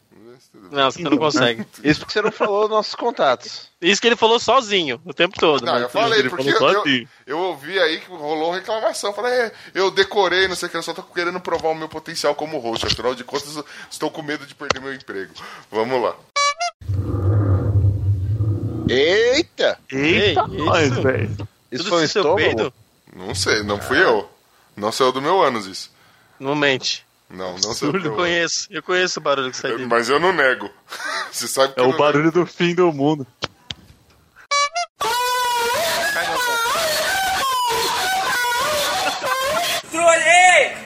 Não, você não consegue. *laughs*
Isso porque você não falou nossos contatos.
Isso que ele falou sozinho, o tempo todo.
Não, eu falei,
ele
porque
falou
eu, eu, eu ouvi aí que rolou reclamação. Falei, é, eu decorei, não sei o que, eu só tô querendo provar o meu potencial como host. Afinal de contas, eu estou com medo de perder meu emprego. Vamos lá.
Eita!
Eita,
Ei,
nós,
isso?
velho.
Isso
Tudo
foi um estômago?
peido?
Não sei, não fui eu. Não saiu do meu ânus isso.
Não mente.
Não, não saiu do
Eu
meu ânus.
conheço, eu conheço o barulho que sai dele.
Mas eu não nego. *laughs* Você sabe que
É
eu
o barulho do fim do mundo.